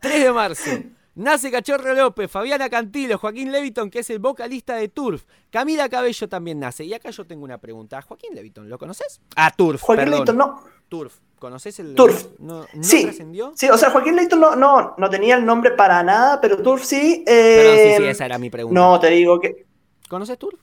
3 de marzo. Nace Cachorro López, Fabiana Cantilo, Joaquín Leviton, que es el vocalista de Turf. Camila Cabello también nace. Y acá yo tengo una pregunta. ¿Joaquín Leviton lo conoces? Ah, Turf. Joaquín perdón. Leighton no. Turf. ¿Conoces el Turf. ¿No, no Sí. trascendió? Sí, o sea, Joaquín Leighton no, no, no tenía el nombre para nada, pero Turf sí. eh, Perdón, sí, sí, esa era mi pregunta. no, te digo que. ¿Conoces Turf?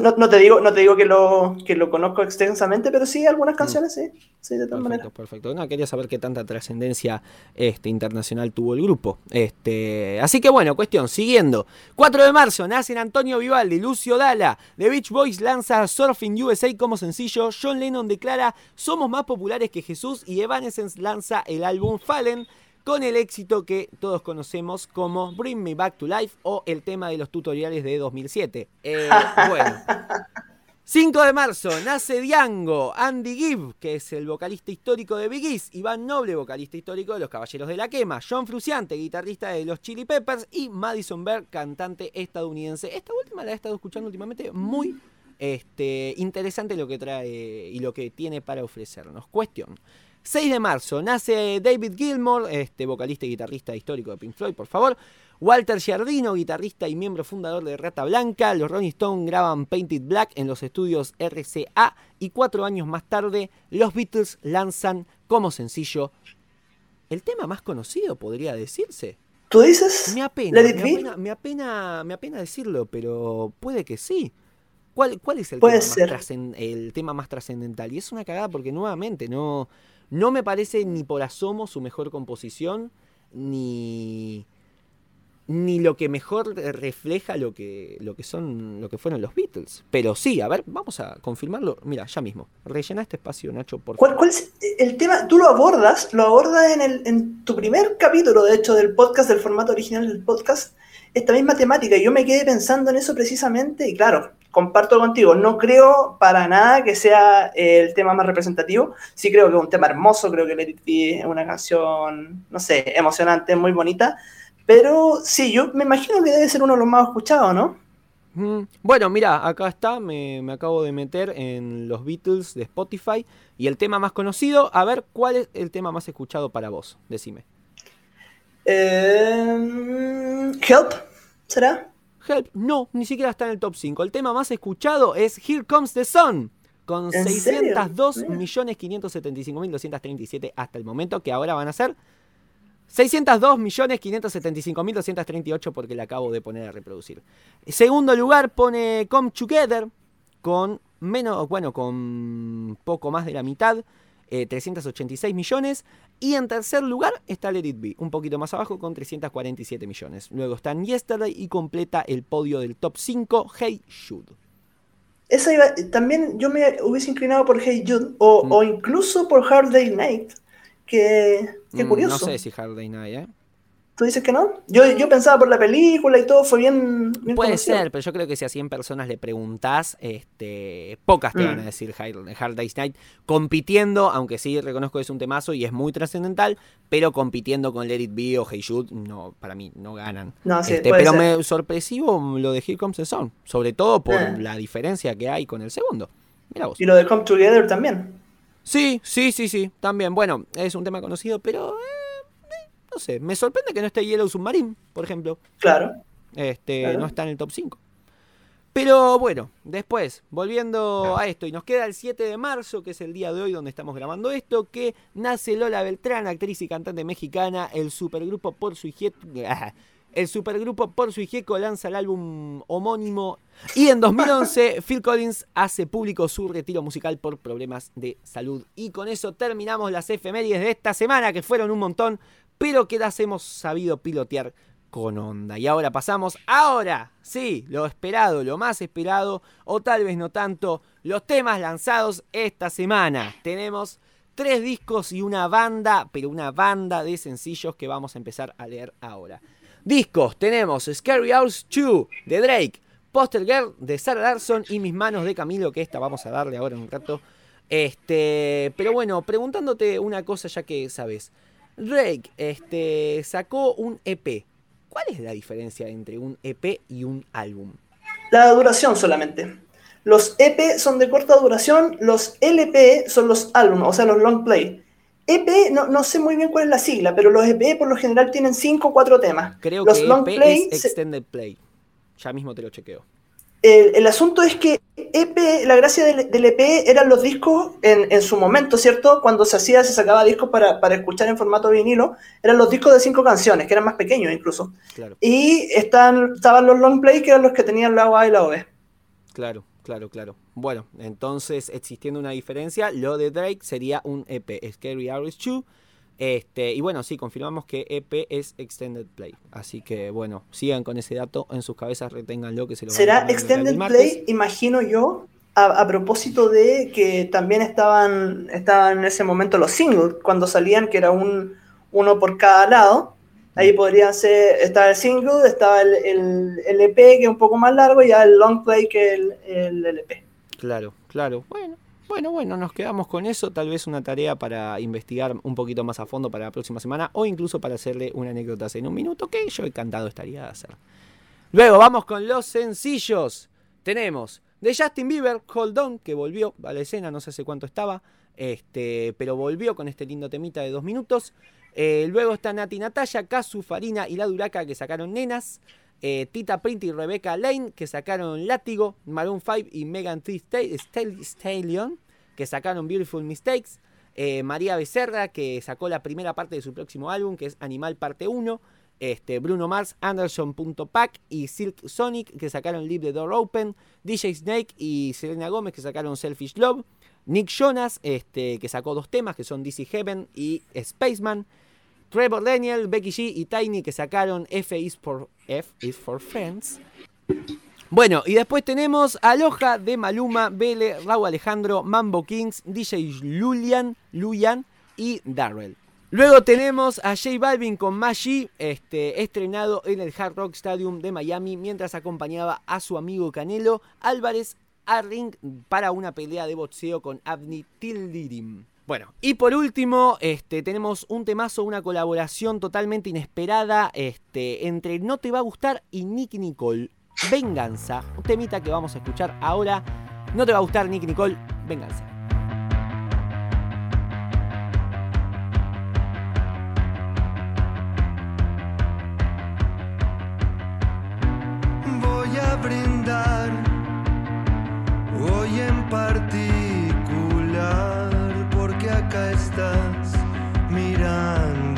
No, no te digo, no te digo que lo, que lo conozco extensamente, pero sí, algunas canciones sí. Sí, de todas maneras. Perfecto, perfecto. No, quería saber qué tanta trascendencia este, internacional tuvo el grupo. Este, así que bueno, cuestión, siguiendo. 4 de marzo nacen Antonio Vivaldi, Lucio Dalla, The Beach Boys lanza Surfing USA como sencillo, John Lennon declara Somos más populares que Jesús y Evanescence lanza el álbum Fallen con el éxito que todos conocemos como Bring Me Back to Life o el tema de los tutoriales de 2007. Eh, bueno. 5 de marzo nace Diango, Andy Gibb, que es el vocalista histórico de Big East, Iván Noble, vocalista histórico de Los Caballeros de la Quema, John Fruciante, guitarrista de los Chili Peppers y Madison Bear, cantante estadounidense. Esta última la he estado escuchando últimamente muy este, interesante lo que trae y lo que tiene para ofrecernos. Cuestión. 6 de marzo nace David Gilmour, este vocalista y guitarrista histórico de Pink Floyd, por favor. Walter Giardino, guitarrista y miembro fundador de Rata Blanca. Los Rolling Stones graban Painted Black en los estudios RCA y cuatro años más tarde los Beatles lanzan como sencillo el tema más conocido, podría decirse. ¿Tú dices? Me apena, me apena, me apena, me apena decirlo, pero puede que sí. ¿Cuál, cuál es el Puede tema, ser. el tema más trascendental? Y es una cagada porque nuevamente no, no me parece ni por asomo su mejor composición, ni, ni lo que mejor refleja lo que, lo que son, lo que fueron los Beatles. Pero sí, a ver, vamos a confirmarlo. Mira, ya mismo. Rellena este espacio, Nacho, por ¿Cuál, cuál es el tema? Tú lo abordas, lo abordas en, el, en tu primer capítulo, de hecho, del podcast, del formato original del podcast, esta misma temática. Y yo me quedé pensando en eso precisamente, y claro, comparto contigo, no creo para nada que sea el tema más representativo. Sí creo que es un tema hermoso, creo que Let It Be es una canción, no sé, emocionante, muy bonita. Pero sí, yo me imagino que debe ser uno de los más escuchados, ¿no? Mm, Bueno, mira, acá está, me, me acabo de meter en los Beatles de Spotify y el tema más conocido, a ver, ¿cuál es el tema más escuchado para vos? Decime. Eh, Help, ¿será? Help, no, ni siquiera está en el top 5. El tema más escuchado es Here Comes the Sun, con ¿En serio? 602.575.237 hasta el momento, que ahora van a ser 602.575.238 porque la acabo de poner a reproducir. Segundo lugar pone Come Together con menos, bueno, con poco más de la mitad, eh, 386 millones. Y en tercer lugar está Let It Be, un poquito más abajo con 347 millones. Luego están Yesterday y completa el podio del top 5 Hey Jude. Esa iba- también yo me hubiese inclinado por Hey Jude o, Mm. o incluso por Hard Day Night. Que, qué Mm, curioso. No sé si Hard Day Night, ¿eh? ¿Tú dices que no? Yo, yo pensaba por la película y todo, fue bien, bien Puede conocido. ser, pero yo creo que si a 100 personas le preguntás, este, pocas te van a Mm. decir Hard, Day's Night, compitiendo, aunque sí reconozco que es un temazo y es muy trascendental, pero compitiendo con Let It Be o Hey Jude, no, para mí no ganan. No, sí, Este, puede pero ser. me sorpresivo lo de Here Comes the Sun, sobre todo por Eh. la diferencia que hay con el segundo. Mira vos. Y lo de Come Together también. Sí, sí, sí, sí, también. Bueno, es un tema conocido, pero eh, no sé, me sorprende que no esté Yellow Submarine, por ejemplo. Claro. Este, Claro. no está en el top 5. Pero bueno, después, volviendo a esto, y nos queda el 7 de marzo, que es el día de hoy donde estamos grabando esto, que nace Lola Beltrán, actriz y cantante mexicana, el supergrupo por su hijeto, el supergrupo por su hijeco lanza el álbum homónimo y en 2011 Phil Collins hace público su retiro musical por problemas de salud. Y con eso terminamos las efemérides de esta semana, que fueron un montón, pero que las hemos sabido pilotear con onda. Y ahora pasamos, ahora, sí, lo esperado, lo más esperado, o tal vez no tanto, los temas lanzados esta semana. Tenemos tres discos y una banda, pero una banda de sencillos que vamos a empezar a leer ahora. Discos, tenemos Scary House 2 de Drake, Poster Girl de Sarah Larson y Mis Manos de Camilo, que esta vamos a darle ahora en un rato. Este, pero bueno, preguntándote una cosa ya que sabes. Drake este, sacó un EP. ¿Cuál es la diferencia entre un EP y un álbum? La duración solamente. Los EP son de corta duración, los LP son los álbumes, o sea, los long play. EP, no, no sé muy bien cuál es la sigla, pero los EP por lo general tienen 5 o 4 temas. Creo los que long EP play es se- Extended Play. Ya mismo te lo chequeo. El, el asunto es que EP, la gracia del, del EP eran los discos en, en su momento, ¿cierto? Cuando se hacía, se sacaba discos para, para escuchar en formato vinilo, eran los discos de cinco canciones, que eran más pequeños incluso. Claro, Y están, estaban los long play, que eran los que tenían la A y la OB. claro, claro, claro. Bueno, entonces existiendo una diferencia, lo de Drake sería un EP, Scary Hours 2. Este, y bueno, sí, confirmamos que EP es Extended Play. Así que bueno, sigan con ese dato en sus cabezas, reténganlo que se lo van a ¿Será en el Extended. Play? Imagino yo, a, a propósito de que también estaban, estaban en ese momento los singles, cuando salían, que era un, uno por cada lado. Mm. Ahí podrían ser, estaba el single, estaba el, el, el EP, que es un poco más largo, y ya el long play, que el, el LP. Claro, claro. Bueno, bueno, bueno, nos quedamos con eso. Tal vez una tarea para investigar un poquito más a fondo para la próxima semana o incluso para hacerle una anécdota en un minuto que yo encantado estaría de hacer. Luego vamos con los sencillos. Tenemos de Justin Bieber, Hold On, que volvió a la escena, no sé hace cuánto estaba, este, pero volvió con este lindo temita de dos minutos. Eh, luego está Nati Natalia, Kazu, Farina y La Duraca que sacaron Nenas. Eh, Tita Print y Rebecca Lane que sacaron Látigo. Maroon 5 y Megan Thee Sta- Stal- Stallion que sacaron Beautiful Mistakes. Eh, María Becerra que sacó la primera parte de su próximo álbum que es Animal Parte 1. Este, Bruno Mars, Anderson.pack y Silk Sonic que sacaron Leave the Door Open. DJ Snake y Selena Gómez que sacaron Selfish Love. Nick Jonas este, que sacó dos temas que son DC Heaven y Spaceman. Trevor Daniel, Becky G y Tiny que sacaron F is for, F is for Friends. Bueno, y después tenemos Aloha de Maluma, Bele, Raúl Alejandro, Mambo Kings, DJ Lulian, y Darrell. Luego tenemos a J Balvin con Maggi, este, estrenado en el Hard Rock Stadium de Miami, mientras acompañaba a su amigo Canelo Álvarez a ring para una pelea de boxeo con Abni Tildirim. Bueno, y por último, este, tenemos un temazo, una colaboración totalmente inesperada este, entre No Te Va a Gustar y Nicky Nicole. Venganza, un temita que vamos a escuchar ahora. No te va a gustar Nicky Nicole, Venganza. Voy a brindar hoy en particular porque acá estás mirándome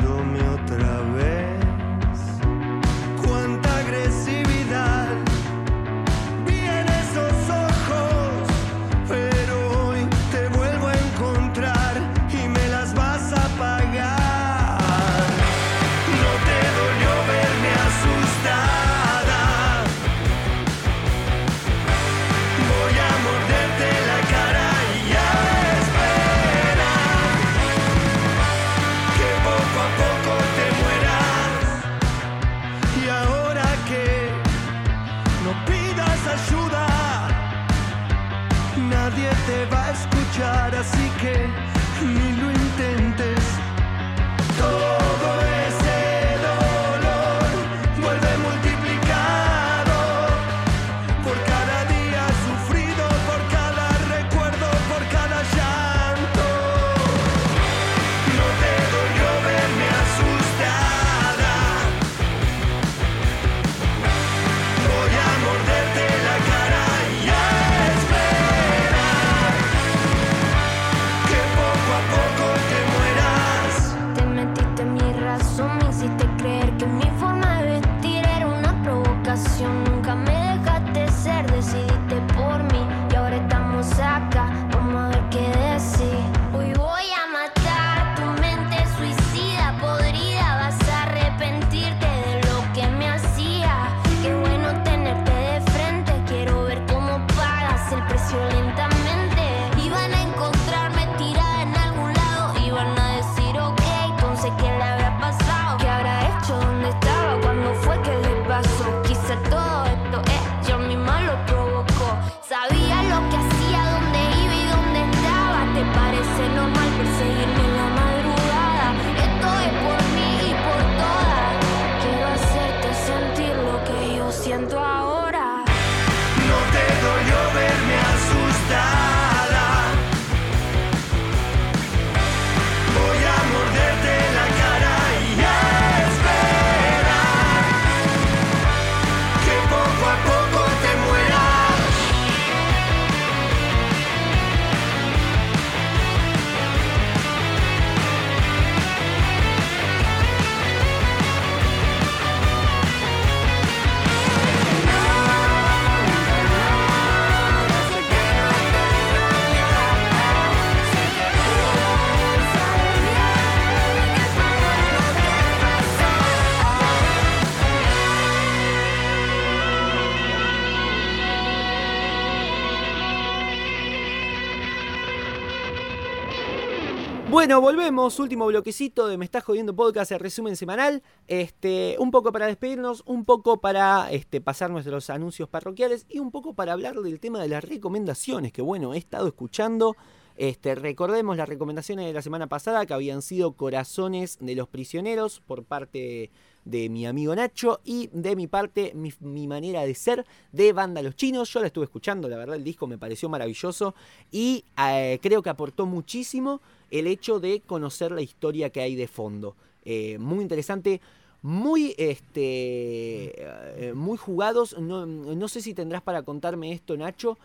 Bueno, volvemos, último bloquecito de Me Estás Jodiendo Podcast, el resumen semanal. Este, un poco para despedirnos, un poco para este, pasar nuestros anuncios parroquiales y un poco para hablar del tema de las recomendaciones, que bueno, he estado escuchando. Este, recordemos las recomendaciones de la semana pasada que habían sido Corazones de los Prisioneros por parte de mi amigo Nacho y de mi parte mi, manera de ser de Banda Los Chinos. Yo la estuve escuchando, la verdad el disco me pareció maravilloso y eh, creo que aportó muchísimo el hecho de conocer la historia que hay de fondo. Eh, muy interesante, muy, este, eh, muy jugados. No, no sé si tendrás para contarme esto, Nacho,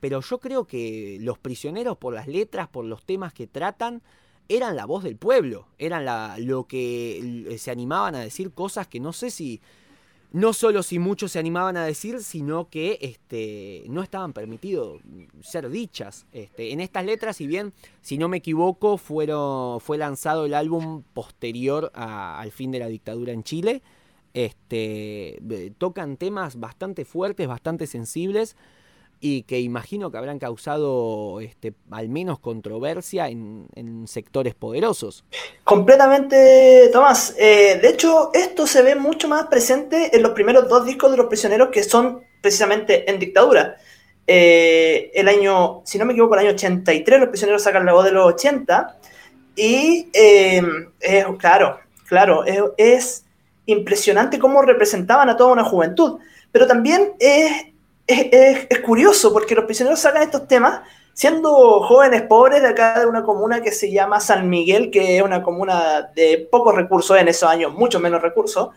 pero yo creo que los prisioneros, por las letras, por los temas que tratan, eran la voz del pueblo, eran la, lo que se animaban a decir cosas que no sé si, no solo si muchos se animaban a decir, sino que este, no estaban permitidos ser dichas. Este, en estas letras, si bien, si no me equivoco, fueron, fue lanzado el álbum posterior a- al fin de la dictadura en Chile, este, tocan temas bastante fuertes, bastante sensibles y que imagino que habrán causado este, al menos controversia en, sectores poderosos. Completamente, Tomás. Eh, de hecho, esto se ve mucho más presente en los primeros dos discos de Los Prisioneros que son precisamente en dictadura. Eh, el año, si no me equivoco, el año 83, Los Prisioneros sacan la voz de los 80. Y, eh, claro, claro, es, es impresionante cómo representaban a toda una juventud. Pero también es, es, es- es curioso porque Los Prisioneros sacan estos temas siendo jóvenes pobres de acá de una comuna que se llama San Miguel, que es una comuna de pocos recursos en esos años, mucho menos recursos,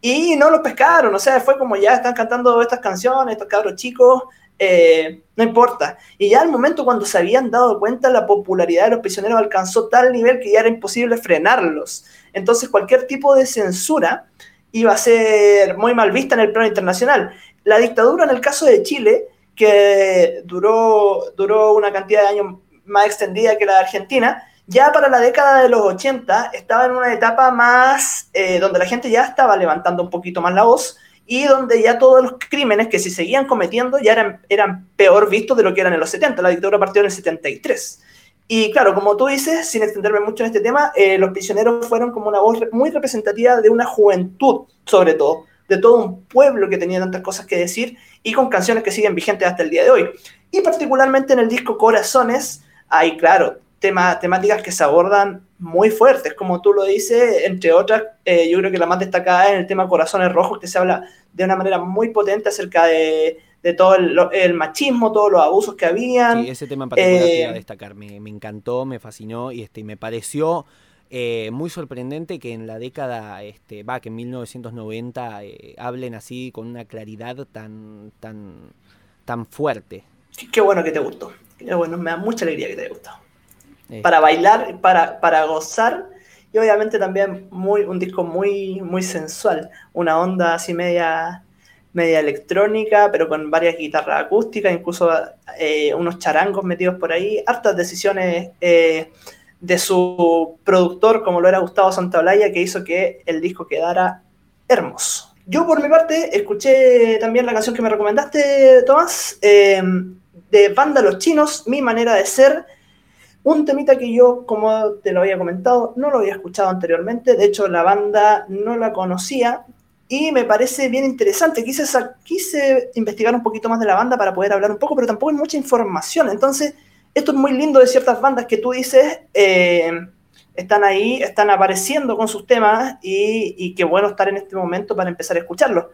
y no los pescaron, o sea, fue como ya están cantando estas canciones, estos cabros chicos, eh, no importa. Y ya al momento cuando se habían dado cuenta, la popularidad de los prisioneros alcanzó tal nivel que ya era imposible frenarlos. Entonces cualquier tipo de censura iba a ser muy mal vista en el plano internacional. La dictadura en el caso de Chile que duró, duró una cantidad de años más extendida que la de Argentina, ya para la década de los 80 estaba en una etapa más eh, donde la gente ya estaba levantando un poquito más la voz y donde ya todos los crímenes que se seguían cometiendo ya eran, eran peor vistos de lo que eran en los 70. La dictadura partió en el 73. Y claro, como tú dices, sin extenderme mucho en este tema, eh, los prisioneros fueron como una voz muy representativa de una juventud, sobre todo, de todo un pueblo que tenía tantas cosas que decir y con canciones que siguen vigentes hasta el día de hoy. Y particularmente en el disco Corazones hay, claro, tema, temáticas que se abordan muy fuertes, como tú lo dices, entre otras, eh, yo creo que la más destacada es el tema Corazones Rojos, que se habla de una manera muy potente acerca de, de todo el, el machismo, todos los abusos que habían. Sí, ese tema en particular Eh, te iba a destacar. Me, me encantó, me fascinó y este, me pareció eh, muy sorprendente que en la década, este, va, que en 1990 eh, hablen así con una claridad tan, tan, tan fuerte. Qué- bueno que te gustó. Qué bueno, me da mucha alegría que te haya gustado. Eh, Para bailar, para, para gozar y obviamente también muy, un disco muy, muy sensual. Una onda así media, media electrónica, pero con varias guitarras acústicas, incluso eh, unos charangos metidos por ahí. Hartas decisiones eh, de su productor, como lo era Gustavo Santaolalla, que hizo que el disco quedara hermoso. Yo por mi parte escuché también la canción que me recomendaste, Tomás, eh, de Banda Los Chinos, Mi Manera de Ser. Un temita que yo, como te lo había comentado, no lo había escuchado anteriormente. De hecho, la banda no la conocía y me parece bien interesante. Quise, quise investigar un poquito más de la banda para poder hablar un poco, pero tampoco hay mucha información. Entonces, esto es muy lindo de ciertas bandas que tú dices, eh, están ahí, están apareciendo con sus temas y, y qué bueno estar en este momento para empezar a escucharlos.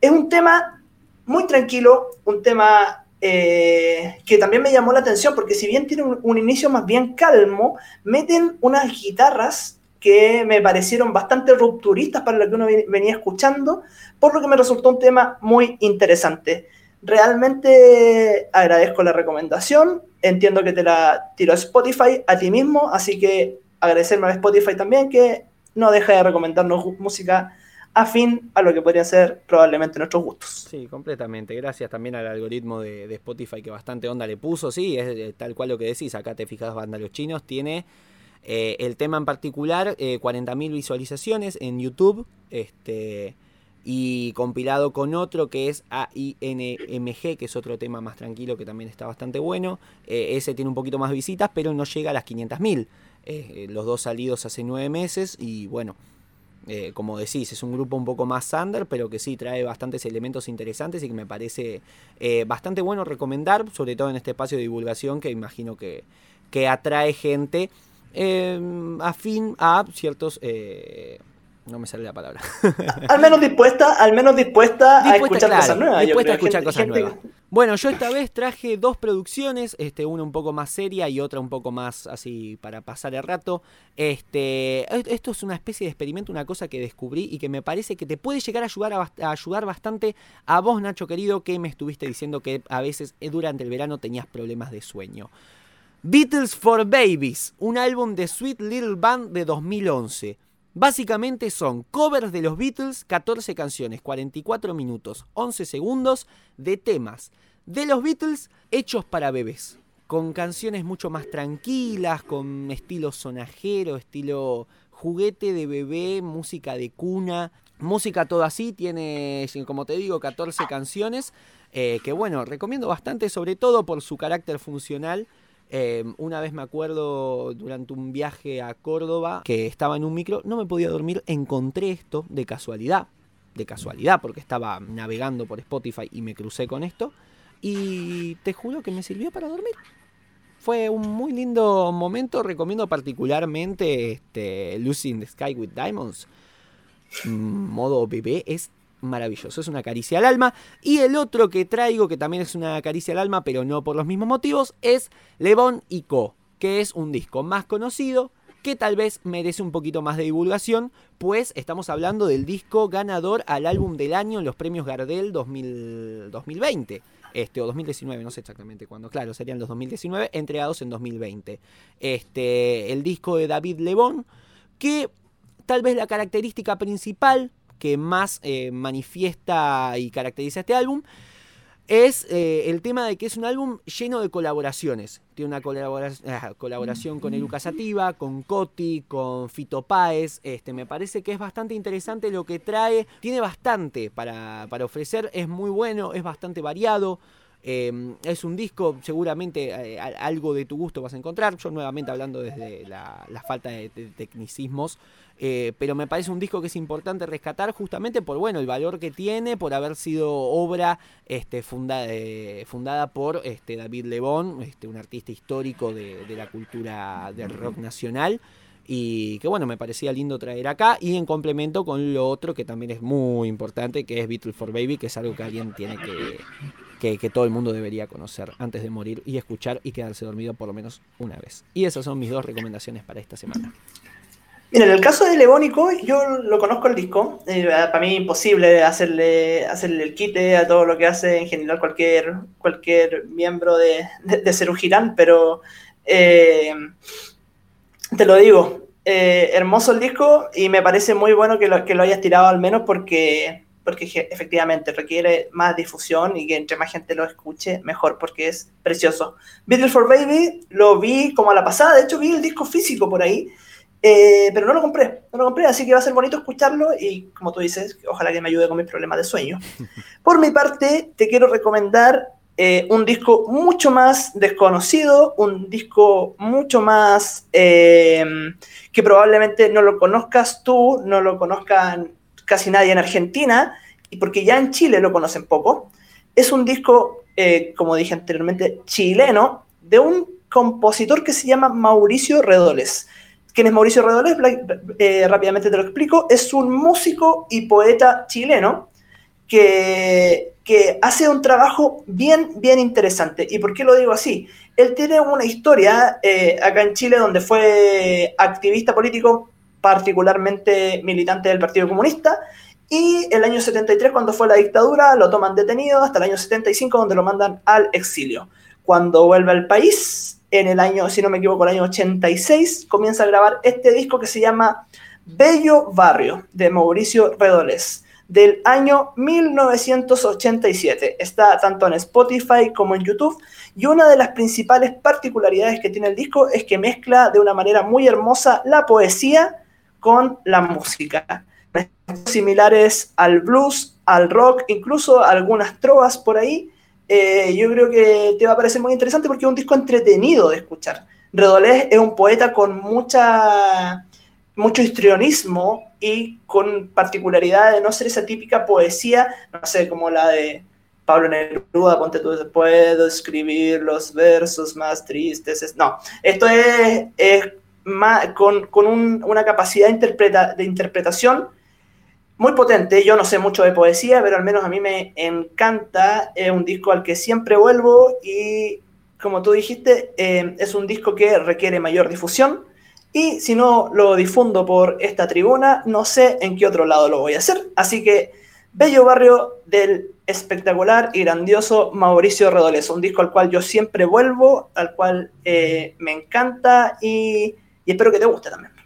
Es un tema muy tranquilo, un tema eh, que también me llamó la atención, porque si bien tiene un, un inicio más bien calmo, meten unas guitarras que me parecieron bastante rupturistas para lo que uno venía escuchando, por lo que me resultó un tema muy interesante. Realmente agradezco la recomendación, entiendo que te la tiró Spotify a ti mismo, así que agradecerme a Spotify también que no deja de recomendarnos música afín a lo que podrían ser probablemente nuestros gustos. Sí, completamente. Gracias también al algoritmo de, de Spotify que bastante onda le puso. Sí, es eh, tal cual lo que decís. Acá te fijas, banda Los Chinos tiene eh, el tema en particular, eh, 40.000 visualizaciones en YouTube. Este. Y compilado con otro que es AINMG, que es otro tema más tranquilo que también está bastante bueno. Eh, ese tiene un poquito más visitas, pero no llega a las 500.000. Eh, los dos salidos hace nueve meses y bueno, eh, como decís, es un grupo un poco más under, pero que sí trae bastantes elementos interesantes y que me parece eh, bastante bueno recomendar, sobre todo en este espacio de divulgación que imagino que, que atrae gente eh, afín a ciertos... no me sale la palabra. Al menos dispuesta, al menos dispuesta, a Dispuesta, escuchar claro, cosas nuevas. dispuesta a escuchar Gente- cosas gente- nuevas. Bueno, yo esta vez traje dos producciones, este, una un poco más seria y otra un poco más así para pasar el rato. Este, esto es una especie de experimento, una cosa que descubrí y que me parece que te puede llegar a ayudar, a, a ayudar bastante a vos, Nacho querido, que me estuviste diciendo que a veces eh, durante el verano tenías problemas de sueño. Beatles for Babies, un álbum de Sweet Little Band de 2011. Básicamente son covers de los Beatles, 14 canciones, 44 minutos, 11 segundos de temas de los Beatles hechos para bebés. Con canciones mucho más tranquilas, con estilo sonajero, estilo juguete de bebé, música de cuna. Música todo así, tiene, como te digo, 14 canciones. eh, que bueno, recomiendo bastante, sobre todo por su carácter funcional. Eh, una vez me acuerdo durante un viaje a Córdoba que estaba en un micro, no me podía dormir, encontré esto de casualidad, de casualidad, porque estaba navegando por Spotify y me crucé con esto, y te juro que me sirvió para dormir. Fue un muy lindo momento, recomiendo particularmente este, Lucy in the Sky with Diamonds. Mm, Modo bebé es maravilloso, es una caricia al alma. Y el otro que traigo, que también es una caricia al alma, pero no por los mismos motivos, es Levon y Co, que es un disco más conocido, que tal vez merece un poquito más de divulgación, pues estamos hablando del disco ganador al álbum del año en los premios Gardel 2000 2020. Este, o 2019, no sé exactamente cuándo, claro, serían los 2019, entregados en 2020. Este, el disco de David Lebón, que tal vez la característica principal que más eh, manifiesta y caracteriza este álbum es eh, el tema de que es un álbum lleno de colaboraciones. Tiene una colabora- ah, colaboración con Eruca Sativa, con Coti, con Fito Páez. Este, me parece que es bastante interesante lo que trae. Tiene bastante para, para ofrecer, es muy bueno, es bastante variado. Eh, es un disco, seguramente eh, algo de tu gusto vas a encontrar. Yo nuevamente hablando desde la, la falta de tecnicismos. Eh, pero me parece un disco que es importante rescatar justamente por bueno el valor que tiene, por haber sido obra este, funda- eh, fundada por este, David Lebón, este, un artista histórico de, la cultura del rock nacional. Y que bueno, me parecía lindo traer acá. Y en complemento con lo otro que también es muy importante, que es Beatles for Baby, que es algo que alguien tiene que, que todo el mundo debería conocer antes de morir y escuchar y quedarse dormido por lo menos una vez. Y esas son mis dos recomendaciones para esta semana. Mira, en el caso de Levónico, yo lo conozco el disco. eh, para mí imposible hacerle, hacerle el quite a todo lo que hace en general cualquier, cualquier miembro de, de, de Cerugirán, pero eh, te lo digo, eh, hermoso el disco y me parece muy bueno que lo, que lo hayas tirado al menos porque, porque efectivamente requiere más difusión y que entre más gente lo escuche, mejor, porque es precioso. Beatles for Baby lo vi como a la pasada, de hecho vi el disco físico por ahí. Eh, pero no lo compré, no lo compré, así que va a ser bonito escucharlo y como tú dices, ojalá que me ayude con mis problemas de sueño. Por mi parte, te quiero recomendar eh, un disco mucho más desconocido, un disco mucho más eh, que probablemente no lo conozcas tú, no lo conozcan casi nadie en Argentina, y porque ya en Chile lo conocen poco. Es un disco, como dije anteriormente, chileno, de un compositor que se llama Mauricio Redoles. ¿Quién es Mauricio Redoles? Bla- eh, rápidamente te lo explico. Es un músico y poeta chileno que que hace un trabajo bien, bien interesante. ¿Y por qué lo digo así? Él tiene una historia eh, acá en Chile donde fue activista político, particularmente militante del Partido Comunista, y el año 73, cuando fue la dictadura, lo toman detenido, hasta el año 75, donde lo mandan al exilio. Cuando vuelve al país, en el año, si no me equivoco, el año 86, comienza a grabar este disco que se llama Bello Barrio, de Mauricio Redolés, del año 1987. Está tanto en Spotify como en YouTube. Y una de las principales particularidades que tiene el disco es que mezcla de una manera muy hermosa la poesía con la música. Similares al blues, al rock, incluso algunas trovas por ahí. Eh, yo creo que te va a parecer muy interesante porque es un disco entretenido de escuchar. Redolés es un poeta con mucha, mucho histrionismo y con particularidad de no ser esa típica poesía, no sé, como la de Pablo Neruda, ponte tú, puedo escribir los versos más tristes. Es- No, esto es, es más, con, con un- una capacidad interpreta- de interpretación muy potente. Yo no sé mucho de poesía, pero al menos a mí me encanta. Es un disco al que siempre vuelvo y, como tú dijiste, eh, es un disco que requiere mayor difusión. Y si no lo difundo por esta tribuna, no sé en qué otro lado lo voy a hacer. Así que, Bello Barrio del espectacular y grandioso Mauricio Redolés, un disco al cual yo siempre vuelvo, al cual eh, me encanta y, y espero que te guste también.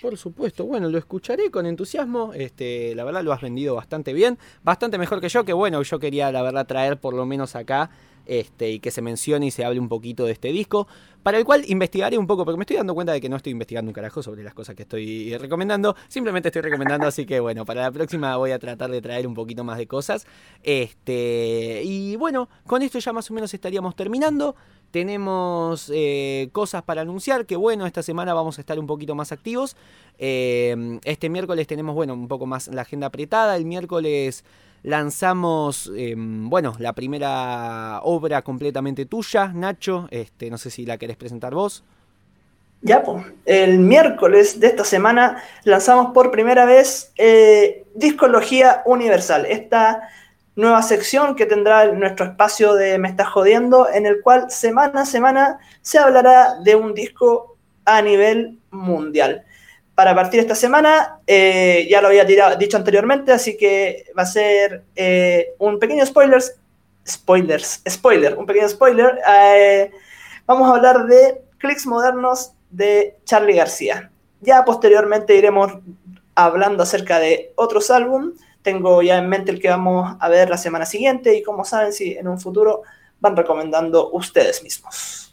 Por supuesto, bueno, lo escucharé con entusiasmo. Este, la verdad lo has vendido bastante bien, bastante mejor que yo, que bueno, yo quería la verdad traer por lo menos acá este, y que se mencione y se hable un poquito de este disco, para el cual investigaré un poco, porque me estoy dando cuenta de que no estoy investigando un carajo sobre las cosas que estoy recomendando, simplemente estoy recomendando, así que bueno, para la próxima voy a tratar de traer un poquito más de cosas. Este, y bueno, con esto ya más o menos estaríamos terminando. Tenemos eh, cosas para anunciar, que bueno, esta semana vamos a estar un poquito más activos. Eh, este miércoles tenemos, bueno, un poco más la agenda apretada. El miércoles lanzamos, eh, bueno, la primera obra completamente tuya, Nacho. Este, no sé si la querés presentar vos. Ya, pues, el miércoles de esta semana lanzamos por primera vez Discología Universal, esta nueva sección que tendrá nuestro espacio de Me Estás Jodiendo, en el cual semana a semana se hablará de un disco a nivel mundial. Para partir esta semana, eh, ya lo había tirado- dicho anteriormente, así que va a ser eh, un pequeño spoilers, spoilers, spoiler, un pequeño spoiler. eh, vamos a hablar de clics modernos de Charlie García. Ya posteriormente iremos hablando acerca de otros álbumes. Tengo ya en mente el que vamos a ver la semana siguiente y como saben, si en un futuro van recomendando ustedes mismos.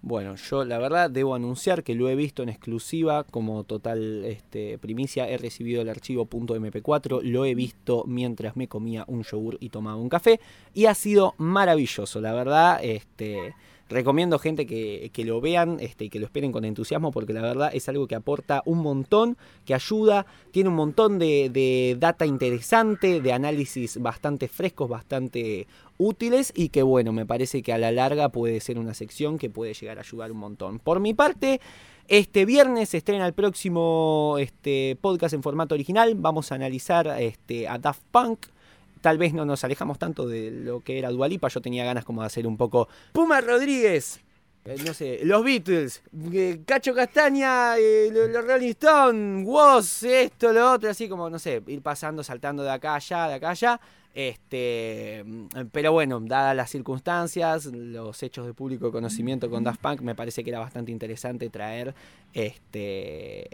Bueno, yo la verdad debo anunciar que lo he visto en exclusiva como total este, primicia. He recibido el archivo .mp4, lo he visto mientras me comía un yogur y tomaba un café y ha sido maravilloso, la verdad. Este, recomiendo gente que, que lo vean este, y que lo esperen con entusiasmo porque la verdad es algo que aporta un montón, que ayuda, tiene un montón de, de data interesante, de análisis bastante frescos, bastante útiles y que bueno, me parece que a la larga puede ser una sección que puede llegar a ayudar un montón. Por mi parte, este viernes se estrena el próximo este, podcast en formato original. Vamos a analizar este, a Daft Punk. Tal vez no nos alejamos tanto de lo que era Dualipa. Yo tenía ganas como de hacer un poco Puma Rodríguez. eh, No sé, los Beatles, eh, Cacho Castaña, eh, los los Rolling Stones, Woz, esto, lo otro, así como, no sé, ir pasando, saltando de acá allá, de acá allá. Este, pero bueno, dadas las circunstancias, los hechos de público conocimiento con Daft Punk, me parece que era bastante interesante traer este,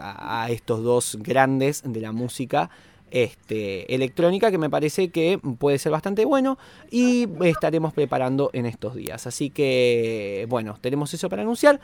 a, a estos dos grandes de la música este, electrónica que me parece que puede ser bastante bueno y estaremos preparando en estos días. Así que, bueno, tenemos eso para anunciar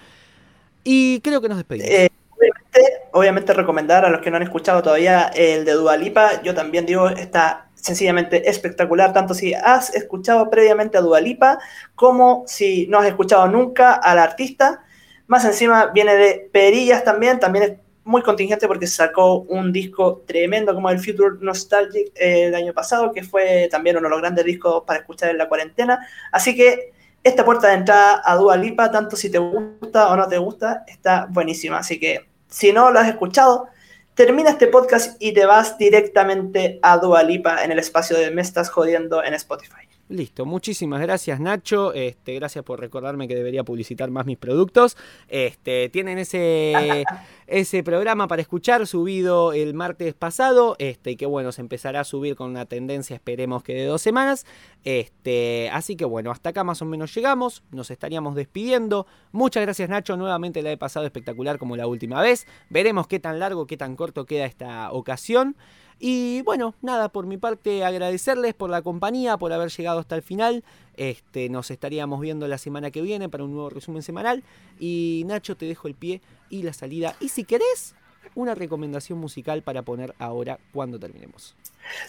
y creo que nos despedimos. Eh, obviamente, obviamente recomendar a los que no han escuchado todavía el de Dualipa, yo también digo, está sencillamente espectacular, tanto si has escuchado previamente a Dualipa como si no has escuchado nunca al artista. Más encima viene de Perillas también, también muy contingente porque sacó un disco tremendo como el Future Nostalgic eh, el año pasado, que fue también uno de los grandes discos para escuchar en la cuarentena. Así que esta puerta de entrada a Dua Lipa, tanto si te gusta o no te gusta, está buenísima. Así que si no lo has escuchado, termina este podcast y te vas directamente a Dua Lipa en el espacio de Me Estás Jodiendo en Spotify. Listo, muchísimas gracias Nacho, este, gracias por recordarme que debería publicitar más mis productos. Este, tienen ese, ese programa para escuchar subido el martes pasado, este, y que bueno, se empezará a subir con una tendencia, esperemos que de dos semanas. Este, así que bueno, hasta acá más o menos llegamos, nos estaríamos despidiendo. Muchas gracias Nacho, nuevamente la he pasado espectacular como la última vez. Veremos qué tan largo, qué tan corto queda esta ocasión. Y bueno, nada, por mi parte agradecerles por la compañía, por haber llegado hasta el final. Este, nos estaríamos viendo la semana que viene para un nuevo resumen semanal. Y Nacho, te dejo el pie y la salida. Y si querés, una recomendación musical para poner ahora cuando terminemos.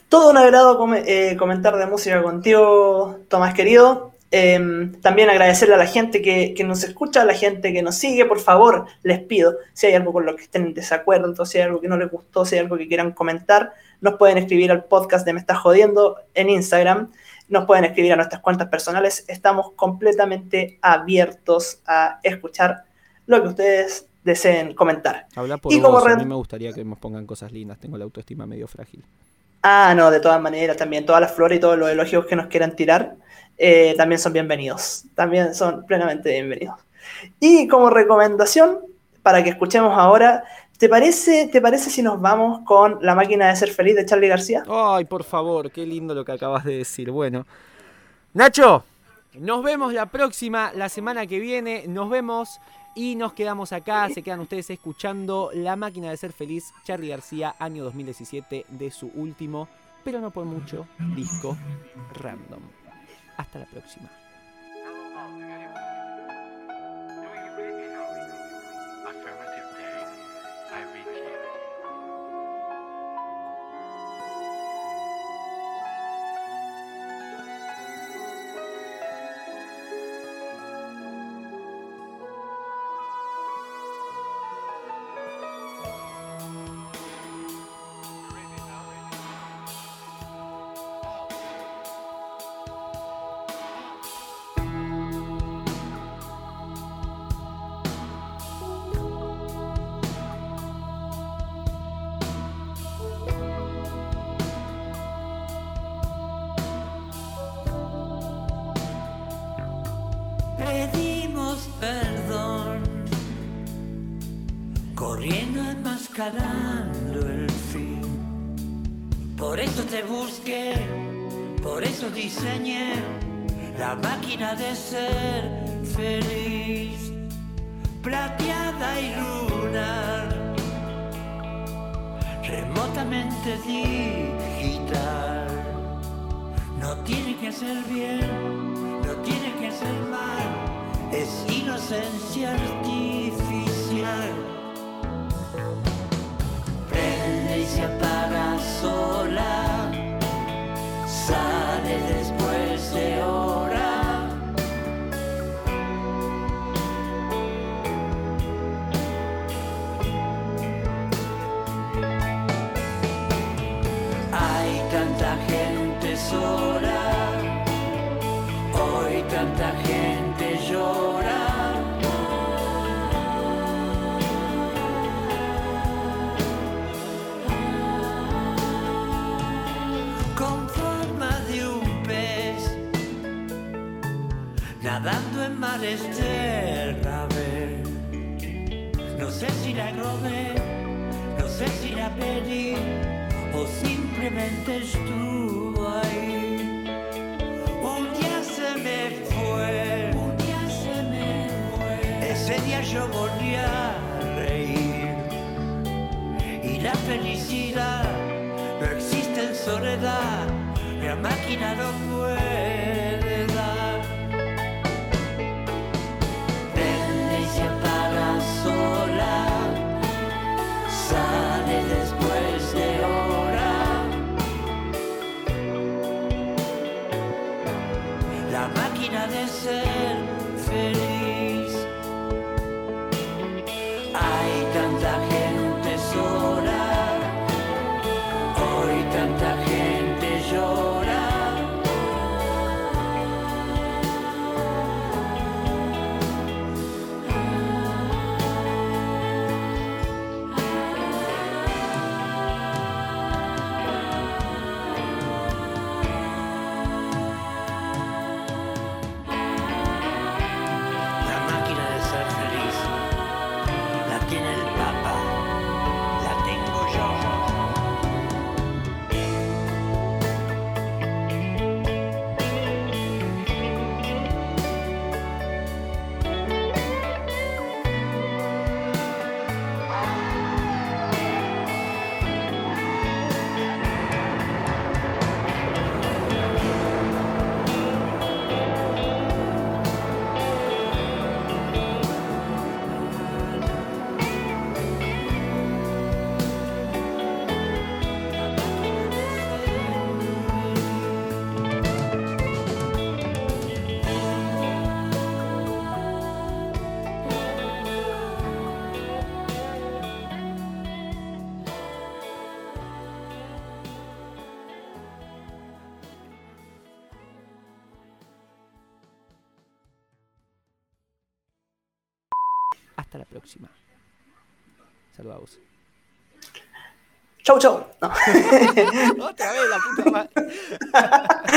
Todo un agrado eh, comentar de música contigo, Tomás querido. Eh, también agradecerle a la gente que, que nos escucha, a la gente que nos sigue. Por favor, les pido, si hay algo con lo que estén en desacuerdo, si hay algo que no les gustó, si hay algo que quieran comentar, nos pueden escribir al podcast de Me Estás Jodiendo en Instagram. Nos pueden escribir a nuestras cuentas personales. Estamos completamente abiertos a escuchar lo que ustedes deseen comentar. Habla por Y como vos, a mí me gustaría que nos pongan cosas lindas, tengo la autoestima medio frágil. Ah, no, de todas maneras, también todas las flores y todos los elogios que nos quieran tirar eh, también son bienvenidos. También son plenamente bienvenidos. Y como recomendación, para que escuchemos ahora, ¿te parece, ¿te parece si nos vamos con La máquina de ser feliz de Charlie García? Ay, por favor, qué lindo lo que acabas de decir. Bueno, Nacho, nos vemos la próxima, la semana que viene. Nos vemos y nos quedamos acá. Se quedan ustedes escuchando La máquina de ser feliz, Charlie García, año 2017, de su último, pero no por mucho, disco random. Hasta la próxima. Diseñé la máquina de ser feliz, plateada y lunar, remotamente digital. No tiene que ser bien, no tiene que ser mal, es inocencia artificial. Prende y se apaga yo volví a reír. Y la felicidad no existe en soledad, la máquina no puede Saludos. Chau, chau. No. Otra vez la puta madre.